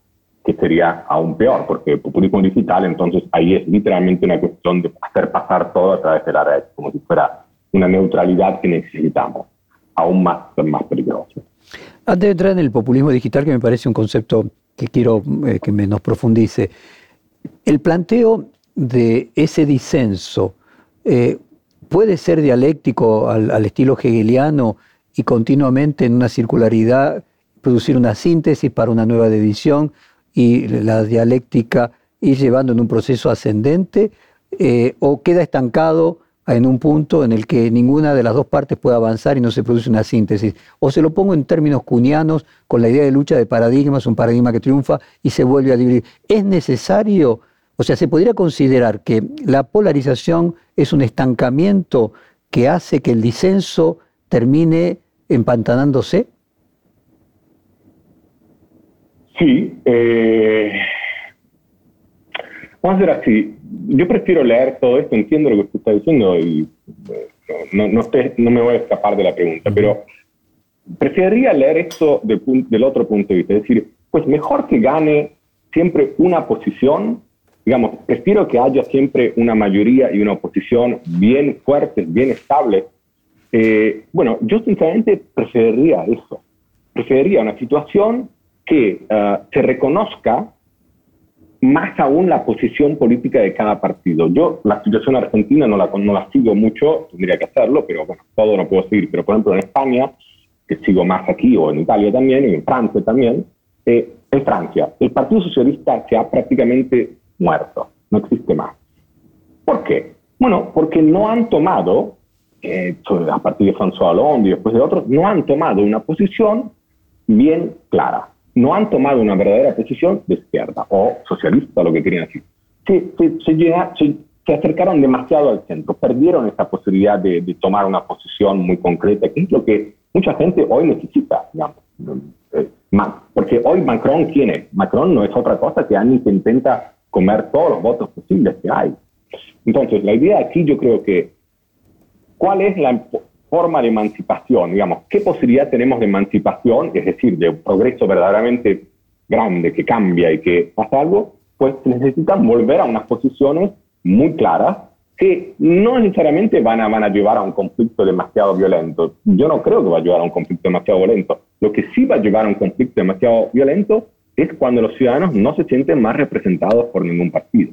que sería aún peor, porque el populismo digital, entonces ahí es literalmente una cuestión de hacer pasar todo a través de la red, como si fuera una neutralidad que necesitamos, aún más, más peligrosa. Antes de entrar en el populismo digital, que me parece un concepto que quiero eh, que me nos profundice, el planteo de ese disenso eh, puede ser dialéctico al, estilo hegeliano y continuamente en una circularidad producir una síntesis para una nueva división y la dialéctica ir llevando en un proceso ascendente eh, o queda estancado en un punto en el que ninguna de las dos partes puede avanzar y no se produce una síntesis. O se lo pongo en términos cunianos, con la idea de lucha de paradigmas, un paradigma que triunfa y se vuelve a dividir. ¿Es necesario, o sea, se podría considerar que la polarización es un estancamiento que hace que el disenso termine empantanándose? Sí. Eh, vamos a hacer así yo prefiero leer todo esto, entiendo lo que usted está diciendo y eh, no, no, no me voy a escapar de la pregunta, pero preferiría leer esto del otro punto de vista, es decir, pues mejor que gane siempre una posición, digamos, prefiero que haya siempre una mayoría y una oposición bien fuertes, bien estables. Eh, bueno, yo sinceramente preferiría eso, preferiría una situación que uh, se reconozca más aún la posición política de cada partido. Yo la situación argentina no la, no la sigo mucho, tendría que hacerlo, pero bueno, todo no puedo seguir. Pero por ejemplo en España, que sigo más aquí, o en Italia también, y en Francia también, eh, en Francia, el Partido Socialista se ha prácticamente muerto, no existe más. ¿Por qué? Bueno, porque no han tomado, eh, a partir de François Hollande y después de otros, no han tomado una posición bien clara no han tomado una verdadera posición de izquierda o socialista, lo que querían decir. Se, se, se acercaron demasiado al centro, perdieron esa posibilidad de, tomar una posición muy concreta, que es lo que mucha gente hoy necesita, digamos. Eh, porque hoy Macron, ¿quién es? Macron no es otra cosa que alguien que intenta comer todos los votos posibles que hay. Entonces, la idea aquí yo creo que, ¿cuál es la forma de emancipación? Digamos, ¿qué posibilidad tenemos de emancipación, es decir, de un progreso verdaderamente grande que cambia y que pasa algo? Pues necesitan volver a unas posiciones muy claras que no necesariamente van a, van a llevar a un conflicto demasiado violento. Yo no creo que va a llevar a un conflicto demasiado violento. Lo que sí va a llevar a un conflicto demasiado violento es cuando los ciudadanos no se sienten más representados por ningún partido.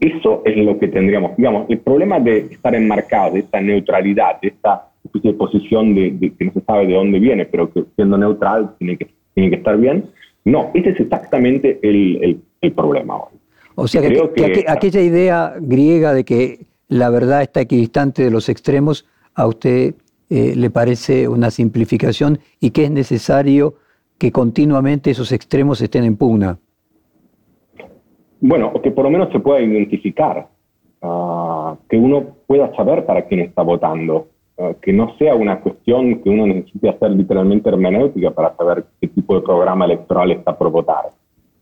Eso es lo que tendríamos. Digamos, el problema de estar enmarcado, de esta neutralidad, de esta posición de, que no se sabe de dónde viene, pero que siendo neutral tiene que, tiene que estar bien, no, ese es exactamente el, el que hoy. O sea, que, aquella idea griega de que la verdad está equidistante de los extremos, a usted eh, le parece una simplificación y que es necesario que continuamente esos extremos estén en pugna. Bueno, que por lo menos se pueda identificar, ah, que uno pueda saber para quién está votando, ah, que no sea una cuestión que uno necesite hacer literalmente hermenéutica para saber qué tipo de programa electoral está por votar.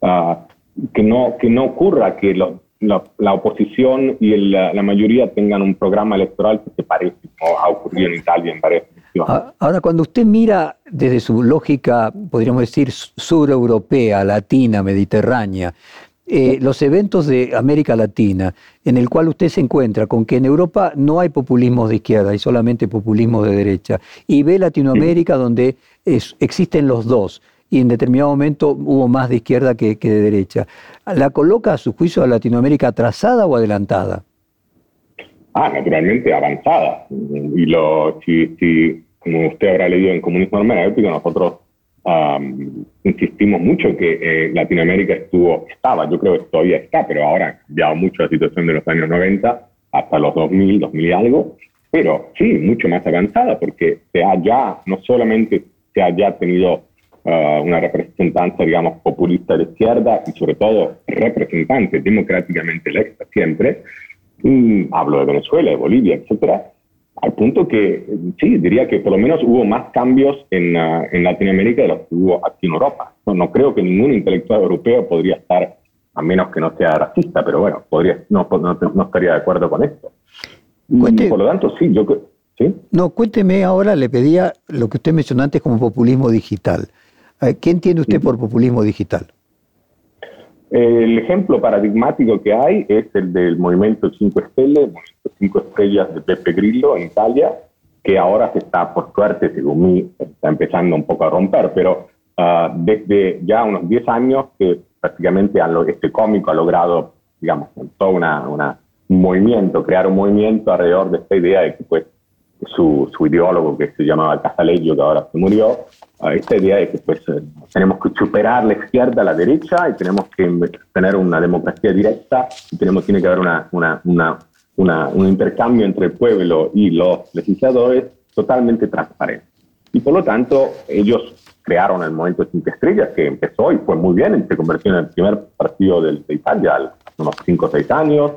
Ah, que, no, que no ocurra que la, oposición y la mayoría tengan un programa electoral que se parece, como ha ocurrido en Italia en varias Ahora, cuando usted mira desde su lógica, podríamos decir, sureuropea, latina, mediterránea, eh, los eventos de América Latina, en el cual usted se encuentra con que en Europa no hay populismo de izquierda, hay solamente populismo de derecha, y ve Latinoamérica donde existen los dos, y en determinado momento hubo más de izquierda que, de derecha. ¿La coloca a su juicio a Latinoamérica atrasada o adelantada? Ah, naturalmente avanzada. Y lo, si, como usted habrá leído en Comunismo Hermenéutico, nosotros insistimos mucho que eh, Latinoamérica estuvo, estaba, yo creo que todavía está, pero ahora ha cambiado mucho la situación de los años 90 hasta los 2000, 2000 y algo, pero sí, mucho más avanzada, porque se ha ya, no solamente se ha ya tenido ah, una representancia, digamos, populista de izquierda y sobre todo representante democráticamente electa siempre, hablo de Venezuela, de Bolivia, etcétera, al punto que sí, diría que por lo menos hubo más cambios en, ah, en Latinoamérica de los que hubo aquí en Europa. No, no, creo que ningún intelectual europeo podría estar, a menos que no sea racista, pero bueno, podría, no, no, estaría de acuerdo con esto. por lo tanto, sí, yo ¿sí? No, cuénteme ahora, le pedía lo que usted mencionó antes como populismo digital. Eh, ¿Qué entiende usted por populismo digital? El ejemplo paradigmático que hay es el del movimiento 5 Estrellas, Cinco Estrellas de Pepe Grillo en Italia, que ahora se está, por suerte, según mí, está empezando un poco a romper, pero ah, desde ya unos 10 años que prácticamente este cómico ha logrado, digamos, todo una, una, un movimiento, crear un movimiento alrededor de esta idea de que pues su, su ideólogo que se llamaba Casaleggio, que ahora se murió, esta idea de que pues, tenemos que superar la izquierda a la derecha y tenemos que tener una democracia directa y tenemos, tiene que haber una, una, una, un intercambio entre el pueblo y los legisladores totalmente transparente. Y por lo tanto, ellos crearon el Movimiento Cinco Estrellas, que empezó y fue muy bien, se convirtió en el primer partido de, de Italia hace unos 5 o 6 años.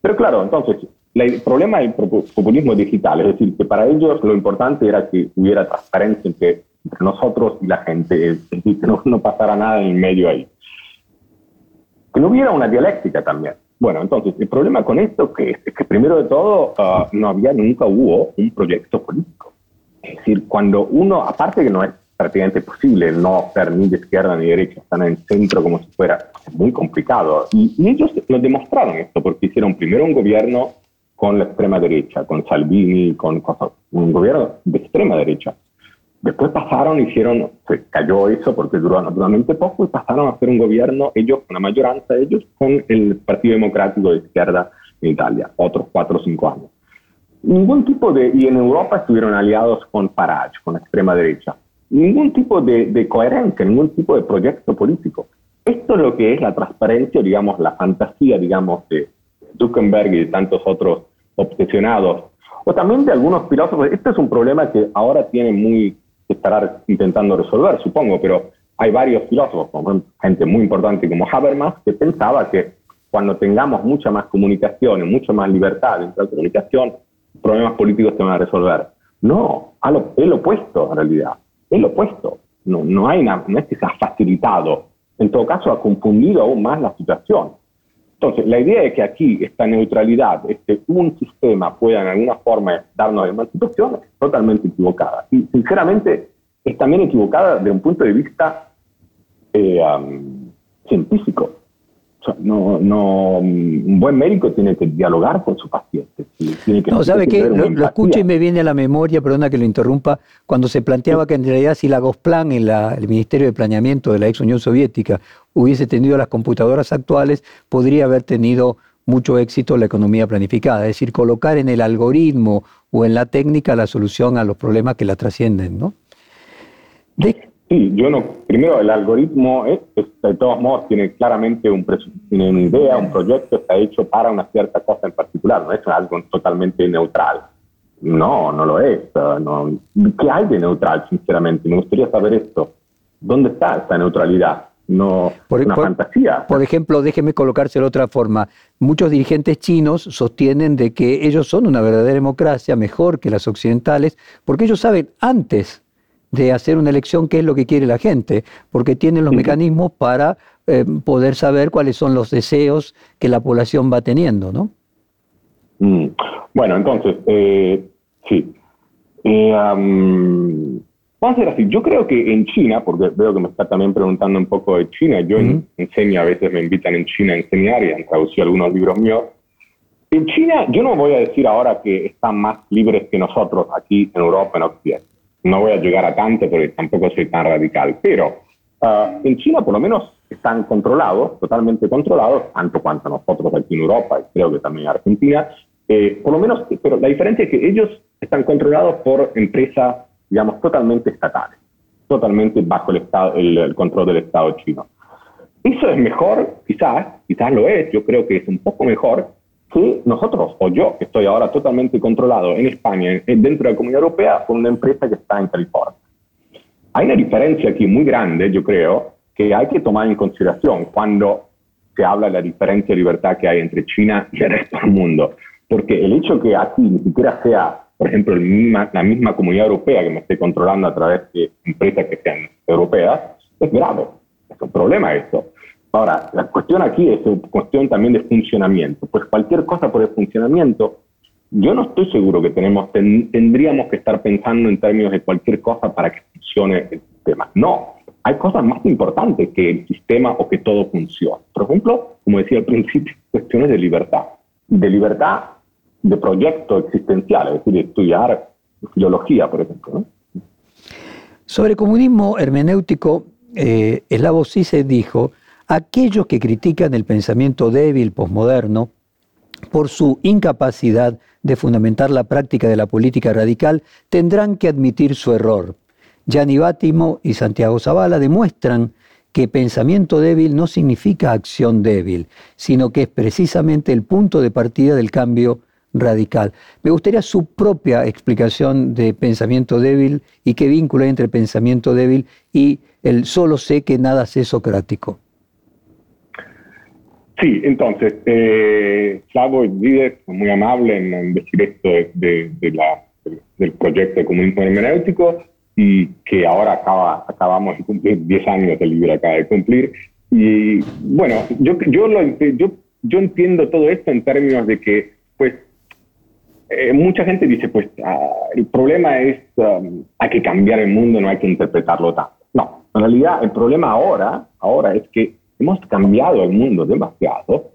Pero claro, entonces, el problema del populismo digital, es decir, que para ellos lo importante era que hubiera transparencia entre, nosotros y la gente, es decir, que no, pasara nada en el medio ahí. Que no hubiera una dialéctica también. Bueno, entonces, el problema con esto que es, que primero de todo ah, no había, nunca hubo un proyecto político. Es decir, cuando uno, aparte que no es prácticamente posible no ser ni de izquierda ni de derecha, están en el centro como si fuera muy complicado. Y, y ellos lo demostraron esto, porque hicieron primero un gobierno con la extrema derecha, con Salvini, con un gobierno de extrema derecha. Después pasaron, hicieron, se cayó eso porque duró naturalmente poco y pasaron a hacer un gobierno, ellos, una mayoranza de ellos, con el Partido Democrático de Izquierda en Italia, otros cuatro o cinco años. Ningún tipo de, y en Europa estuvieron aliados con Farage, con la extrema derecha. Ningún tipo de, de coherencia, ningún tipo de proyecto político. Esto es lo que es la transparencia, digamos, la fantasía, digamos, de, Zuckerberg y de tantos otros obsesionados, o también de algunos filósofos. Este es un problema que ahora tiene muy que estar intentando resolver, supongo, pero hay varios filósofos, gente muy importante como Habermas, que pensaba que cuando tengamos mucha más comunicación y mucha más libertad dentro de la comunicación, problemas políticos se van a resolver. No, es lo opuesto en realidad, es lo opuesto. No, no, hay no es que se ha facilitado, en todo caso ha confundido aún más la situación. Entonces, la idea de que aquí esta neutralidad, este un sistema pueda en alguna forma darnos emancipación es totalmente equivocada. Y sinceramente es también equivocada desde un punto de vista eh, científico. No, no, un buen médico tiene que dialogar con su paciente. Tiene que, no, ¿sabe qué? Lo, escucho y me viene a la memoria, perdona que lo interrumpa, cuando se planteaba que en realidad si la Gosplan, en el Ministerio de Planeamiento de la ex Unión Soviética, hubiese tenido las computadoras actuales, podría haber tenido mucho éxito la economía planificada, es decir, colocar en el algoritmo o en la técnica la solución a los problemas que la trascienden, ¿no? Sí, yo no. Primero, el algoritmo, es, de todos modos, tiene claramente un tiene una idea, un proyecto, está hecho para una cierta cosa en particular, no es algo totalmente neutral. No, no lo es. No. ¿Qué hay de neutral, sinceramente? Me gustaría saber esto. ¿Dónde está esta neutralidad? No, por, una fantasía. Por ejemplo, déjeme colocárselo de otra forma. Muchos dirigentes chinos sostienen de que ellos son una verdadera democracia, mejor que las occidentales, porque ellos saben antes de hacer una elección qué es lo que quiere la gente, porque tienen los mecanismos para eh, poder saber cuáles son los deseos que la población va teniendo, ¿no? Mm. Bueno, entonces, eh, sí. Eh, vamos a hacer así. Yo creo que en China, porque veo que me está también preguntando un poco de China, yo enseño, a veces me invitan en China a enseñar y han traducido algunos libros míos. En China, yo no voy a decir ahora que están más libres que nosotros aquí en Europa, en Occidente no voy a llegar a tanto porque tampoco soy tan radical, pero ah, en China por lo menos están controlados, totalmente controlados, tanto cuanto nosotros aquí en Europa y creo que también en Argentina, eh, por lo menos, pero la diferencia es que ellos están controlados por empresas, digamos, totalmente estatales, totalmente bajo el, el control del Estado chino. Eso es mejor, quizás, quizás lo es, yo creo que es un poco mejor que nosotros, o yo, que estoy ahora totalmente controlado en España, dentro de la Comunidad Europea, por una empresa que está en California. Hay una diferencia aquí muy grande, yo creo, que hay que tomar en consideración cuando se habla de la diferencia de libertad que hay entre China y el resto del mundo. Porque el hecho que aquí ni siquiera sea, por ejemplo, la misma Comunidad Europea que me esté controlando a través de empresas que sean europeas, es grave. Es un problema esto. Ahora, la cuestión aquí es una cuestión también de funcionamiento. Pues cualquier cosa por el funcionamiento, yo no estoy seguro que tenemos, tendríamos que estar pensando en términos de cualquier cosa para que funcione el sistema. No, hay cosas más importantes que el sistema o que todo funcione. Por ejemplo, como decía al principio, [LAUGHS] cuestiones de libertad. De libertad de proyecto existencial, es decir, de estudiar filología, por ejemplo. Sobre comunismo hermenéutico, eh, Eslavo dijo aquellos que critican el pensamiento débil posmoderno por su incapacidad de fundamentar la práctica de la política radical tendrán que admitir su error. Gianni Bátimo y Santiago Zavala demuestran que pensamiento débil no significa acción débil, sino que es precisamente el punto de partida del cambio radical. Me gustaría su propia explicación de pensamiento débil y qué vínculo hay entre pensamiento débil y el solo sé que nada sé socrático. Sí, entonces, eh, Slavo Díez, muy amable en, decir esto de, la, del proyecto de comunismo hermenéutico y que ahora acaba, acabamos de cumplir 10 años del libro acaba de cumplir. Y bueno, yo, yo, lo, yo, yo entiendo todo esto en términos de que, pues, eh, mucha gente dice, pues, ah, el problema es, um, hay que cambiar el mundo, no hay que interpretarlo tanto. No, en realidad el problema ahora, ahora es que hemos cambiado el mundo demasiado,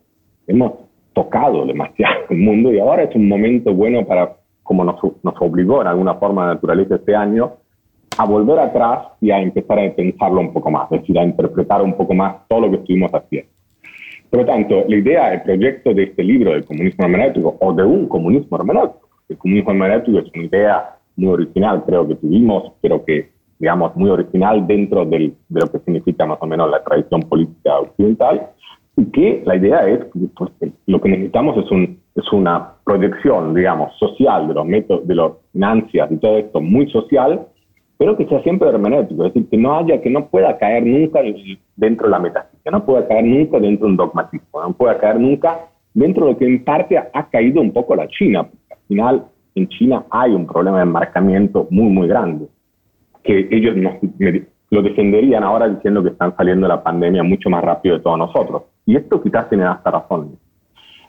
hemos tocado demasiado el mundo y ahora es un momento bueno para, como nos, nos obligó en alguna forma la naturaleza este año, a volver atrás y a empezar a pensarlo un poco más, es decir, a interpretar un poco más todo lo que estuvimos haciendo. Por lo tanto, la idea, el proyecto de este libro del comunismo hermenéutico o de un comunismo hermenéutico, el comunismo hermenéutico es una idea muy original, creo que tuvimos, pero que digamos, muy original dentro de lo que significa más o menos la tradición política occidental, y que la idea es que pues, lo que necesitamos es, un, es una proyección, digamos, social de los métodos, de las finanzas y todo esto muy social, pero que sea siempre hermenéutico, es decir, que no haya, que no pueda caer nunca dentro de la metafísica, no pueda caer nunca dentro de un dogmatismo, no pueda caer nunca dentro de lo que en parte ha caído un poco la China, porque al final en China hay un problema de enmarcamiento muy, muy grande, que ellos nos, lo defenderían ahora diciendo que están saliendo de la pandemia mucho más rápido de todos nosotros. Y esto quizás tiene hasta razón.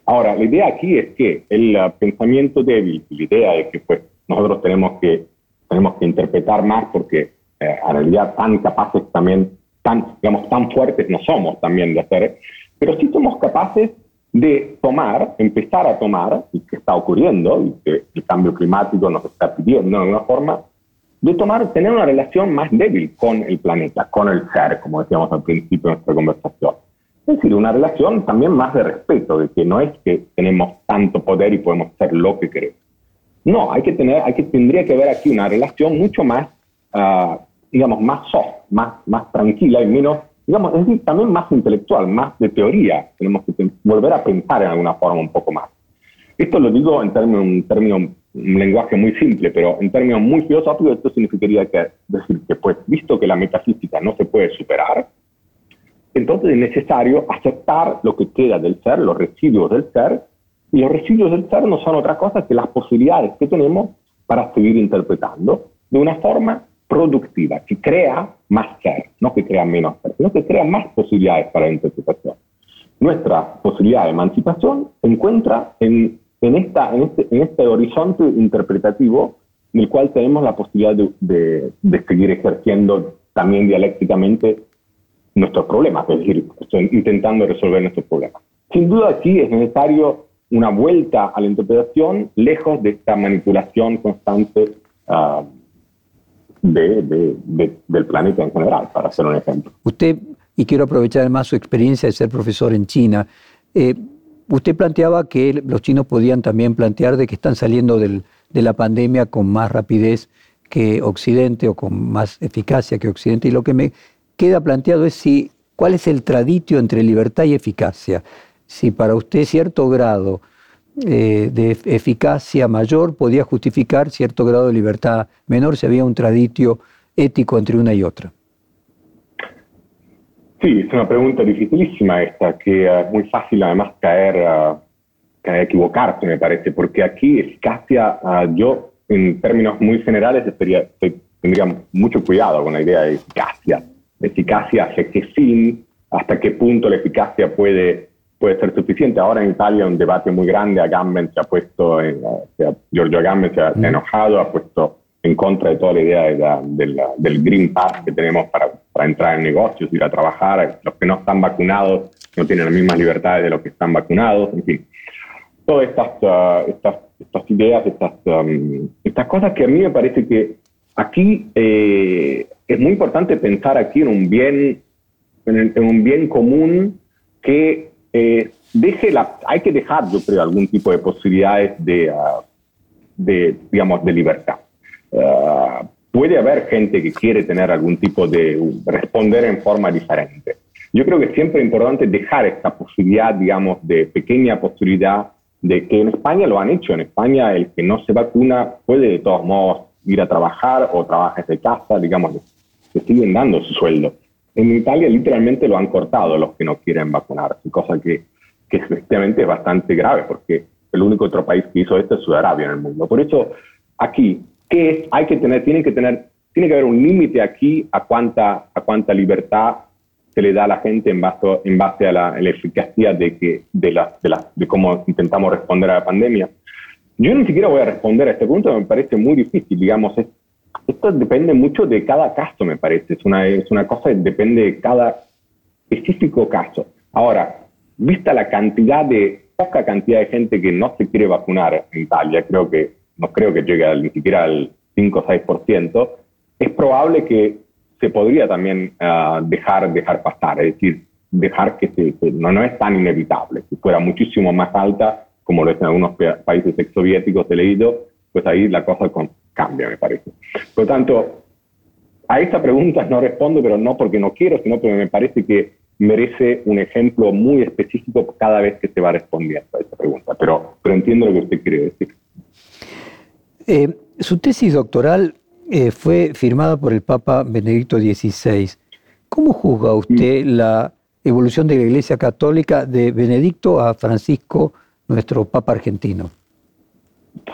Ahora, la idea aquí es que el uh, pensamiento débil, la idea de que pues, nosotros tenemos que, tenemos que interpretar más porque eh, en realidad tan capaces también, tan, digamos, tan fuertes no somos también de hacer, pero sí somos capaces de tomar, empezar a tomar, y que está ocurriendo, y que el cambio climático nos está pidiendo de alguna forma, de tomar, tener una relación más débil con el planeta, con el ser, como decíamos al principio de nuestra conversación. Es decir, una relación también más de respeto, de que no es que tenemos tanto poder y podemos hacer lo que queremos. No, hay que tener, hay que, tendría que haber aquí una relación mucho más, uh, digamos, más soft, más, más tranquila y menos digamos, es decir, también más intelectual, más de teoría. Tenemos que volver a pensar en alguna forma un poco más. Esto lo digo en términos, un, término, un lenguaje muy simple, pero en términos muy filosóficos esto significaría que, decir que, pues, visto que la metafísica no se puede superar, entonces es necesario aceptar lo que queda del ser, los residuos del ser, y los residuos del ser no son otra cosa que las posibilidades que tenemos para seguir interpretando de una forma productiva, que crea más ser, no que crea menos ser, sino que crea más posibilidades para la interpretación. Nuestra posibilidad de emancipación se encuentra en, en, esta, en, este, en este horizonte interpretativo en el cual tenemos la posibilidad de, de, seguir ejerciendo también dialécticamente nuestros problemas, es decir, intentando resolver nuestros problemas. Sin duda aquí es necesario una vuelta a la interpretación lejos de esta manipulación constante uh, de, del planeta en general, para hacer un ejemplo. Usted, y quiero aprovechar además su experiencia de ser profesor en China, eh, usted planteaba que los chinos podían también plantear de que están saliendo de la pandemia con más rapidez que Occidente o con más eficacia que Occidente, y lo que me queda planteado es si cuál es el traditio entre libertad y eficacia. Si para usted cierto grado eh, de eficacia mayor podía justificar cierto grado de libertad menor si había un traditio ético entre una y otra. Sí, es una pregunta dificilísima esta, que es muy fácil además caer, a equivocarse, me parece, porque aquí eficacia, ah, yo en términos muy generales tendría mucho cuidado con la idea de eficacia. Eficacia, hacia qué fin, hasta qué punto la eficacia puede puede ser suficiente. Ahora en Italia un debate muy grande, Agamben se ha puesto, en, Giorgio Agamben se ha enojado, ha puesto en contra de toda la idea del Green Pass que tenemos para, para, entrar en negocios, ir a trabajar. Los que no están vacunados no tienen las mismas libertades de los que están vacunados, en fin. Todas estas, uh, estas, estas, ideas, estas, um, estas cosas que a mí me parece que aquí eh, es muy importante pensar aquí en un bien, en, en un bien común que eh, deje la, hay que dejar, yo creo, algún tipo de posibilidades de, ah, de digamos, de libertad. Ah, puede haber gente que quiere tener algún tipo de responder en forma diferente. Yo creo que siempre es importante dejar esta posibilidad, digamos, de pequeña posibilidad de que en España lo han hecho. En España el que no se vacuna puede de todos modos ir a trabajar o trabaja desde casa, digamos, le siguen dando su sueldo. En Italia literalmente lo han cortado los que no quieren vacunarse, cosa que, que efectivamente es bastante grave, porque el único otro país que hizo esto es Sudarabia en el mundo. Por eso, aquí, ¿qué es? Hay que tener, tiene que tener, tiene que haber un límite aquí a cuánta, a cuánta libertad se le da a la gente en base, en base a, la, eficacia de, que, de, la, de, la, de cómo intentamos responder a la pandemia. Yo ni siquiera voy a responder a este punto, me parece muy difícil, digamos, es esto depende mucho de cada caso, me parece. Es una, es una cosa que depende de cada específico caso. Ahora, vista la cantidad de, poca cantidad de gente que no se quiere vacunar en Italia, creo que, no creo que llegue ni siquiera al 5 o 6%, es probable que se podría también uh, dejar, dejar pasar, es decir, dejar que, no, no es tan inevitable. Si fuera muchísimo más alta, como lo es en algunos países exsoviéticos, he leído, pues ahí la cosa cambia, me parece. Por lo tanto, a esta pregunta no respondo, pero no porque no quiero, sino porque me parece que merece un ejemplo muy específico cada vez que se va respondiendo a esta pregunta. Pero, pero entiendo lo que usted quiere decir. Eh, su tesis doctoral eh, fue firmada por el Papa Benedicto XVI. ¿Cómo juzga usted mm. la evolución de la Iglesia Católica de Benedicto a Francisco, nuestro Papa argentino?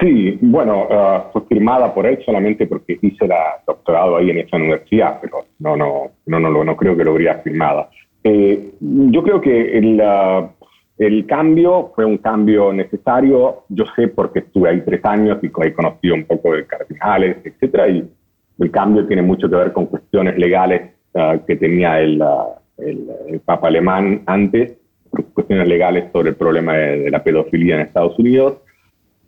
Sí, bueno, uh, fue firmada por él solamente porque hice la doctorado ahí en esa universidad, pero no, no, no, no, no creo que lo hubiera firmada. Eh, yo creo que uh, el, cambio fue un cambio necesario. Yo sé porque estuve ahí tres años y he conocido un poco de cardinales, etcétera, y el cambio tiene mucho que ver con cuestiones legales uh, que tenía el, el, Papa alemán antes, cuestiones legales sobre el problema de la pedofilia en Estados Unidos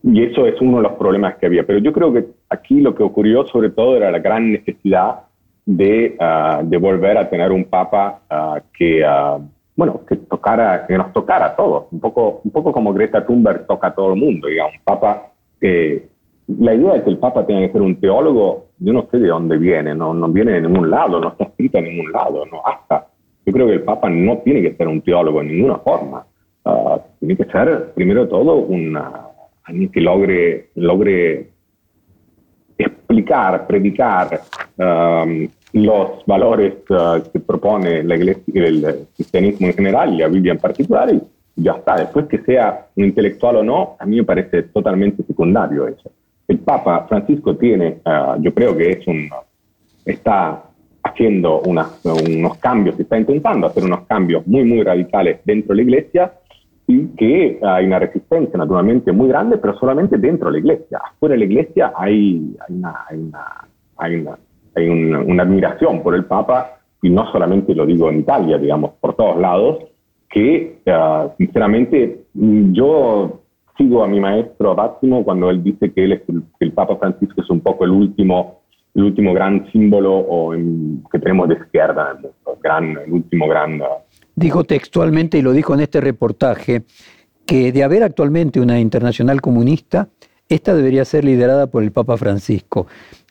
y eso es uno de los problemas que había. Pero yo creo que aquí lo que ocurrió sobre todo era la gran necesidad de, uh, de volver a tener un papa uh, que, uh, bueno, que, tocara, que nos tocara a todos, un poco, un poco como Greta Thunberg toca a todo el mundo, digamos, papa que... La idea de que el papa tenga que ser un teólogo, yo no sé de dónde viene, no, no viene de ningún lado, no está escrito en ningún lado, no hasta. Yo creo que el papa no tiene que ser un teólogo en ninguna forma. tiene que ser, primero de todo, una, alguien que logre, logre explicar, predicar um, los valores uh, que propone la iglesia, el cristianismo en general y la Biblia en particular y ya está. Después que sea un intelectual o no, a mí me parece totalmente secundario eso. El Papa Francisco tiene, uh, yo creo que es un, está haciendo unos cambios, está intentando hacer unos cambios muy, muy radicales dentro de la iglesia y que hay una resistencia naturalmente muy grande, pero solamente dentro de la iglesia. Afuera de la iglesia hay, hay, una, hay, una, hay, una, hay una, admiración por el Papa, y no solamente lo digo en Italia, digamos, por todos lados, que uh, sinceramente yo sigo a mi maestro Máximo cuando él dice que, él es que el, Papa Francisco es un poco el último, el último gran símbolo o en, que tenemos de izquierda en el mundo, gran, el último gran... Uh, dijo textualmente, y lo dijo en este reportaje, que de haber actualmente una internacional comunista, esta debería ser liderada por el Papa Francisco.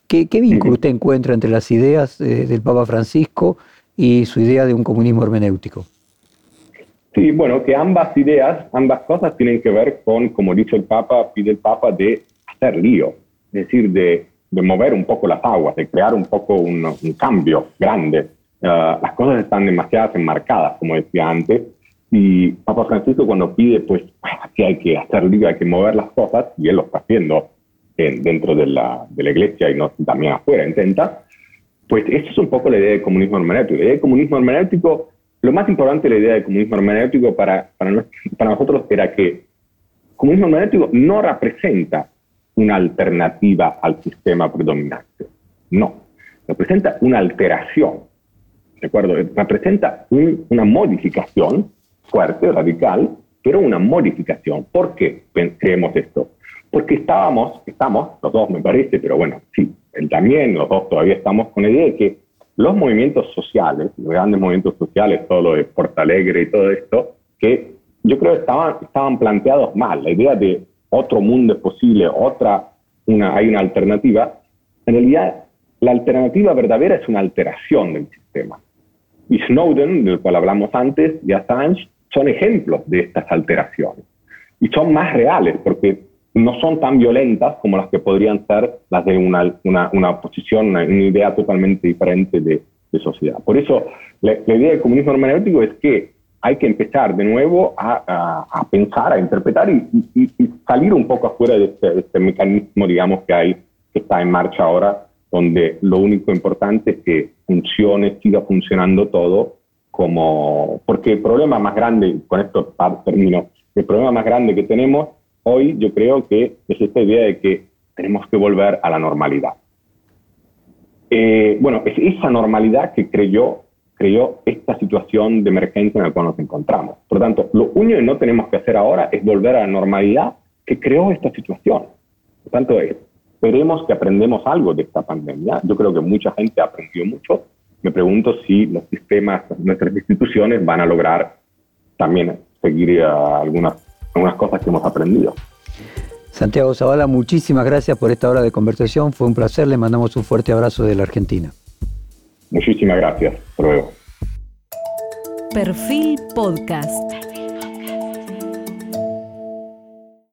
¿Qué, vínculo usted encuentra entre las ideas eh, del Papa Francisco y su idea de un comunismo hermenéutico? Sí, bueno, que ambas ideas, ambas cosas tienen que ver con, como dice el Papa, pide el Papa, de hacer lío, es decir, de, mover un poco las aguas, de crear un poco un cambio grande. Ah, las cosas están demasiado enmarcadas, como decía antes, y Papa Francisco cuando pide, pues, aquí hay que hacer lío, hay que mover las cosas, y él lo está haciendo dentro de la, de la, iglesia y no, también afuera, intenta, pues esa es un poco la idea del comunismo hermenéutico. La idea del comunismo hermenéutico, lo más importante de la idea del comunismo hermenéutico para, para, para nosotros era que el comunismo hermenéutico no representa una alternativa al sistema predominante, no, representa una alteración ¿de acuerdo? Representa una modificación fuerte, radical, pero una modificación. ¿Por qué creemos esto? Porque estábamos, estamos, los dos me parece, pero bueno, sí, él también, los dos todavía estamos con la idea de que los movimientos sociales, los grandes movimientos sociales, todo lo de Porta Alegre y todo esto, que yo creo estaban, estaban planteados mal. La idea de otro mundo es posible, otra, una, hay una alternativa. En realidad, la alternativa verdadera es una alteración del sistema. Y Snowden, del cual hablamos antes, y Assange, son ejemplos de estas alteraciones. Y son más reales porque no son tan violentas como las que podrían ser las de una, una, una posición, una, idea totalmente diferente de, sociedad. Por eso, la, idea del comunismo hermenéutico es que hay que empezar de nuevo a, a, pensar, a interpretar y, salir un poco afuera de este, de este mecanismo, digamos, que hay, que está en marcha ahora donde lo único importante es que funcione, siga funcionando todo, como, porque el problema más grande, con esto termino, el problema más grande que tenemos hoy yo creo que es esta idea de que tenemos que volver a la normalidad. Eh, bueno, es esa normalidad que creyó, creyó esta situación de emergencia en la cual nos encontramos. Por lo tanto, lo único que no tenemos que hacer ahora es volver a la normalidad que creó esta situación. Por tanto, es Esperemos que aprendemos algo de esta pandemia. Yo creo que mucha gente aprendió mucho. Me pregunto si los sistemas, nuestras instituciones van a lograr también seguir eh, algunas, algunas cosas que hemos aprendido. Santiago Zavala, muchísimas gracias por esta hora de conversación. Fue un placer. Le mandamos un fuerte abrazo de la Argentina. Muchísimas gracias. Hasta luego. Perfil Podcast.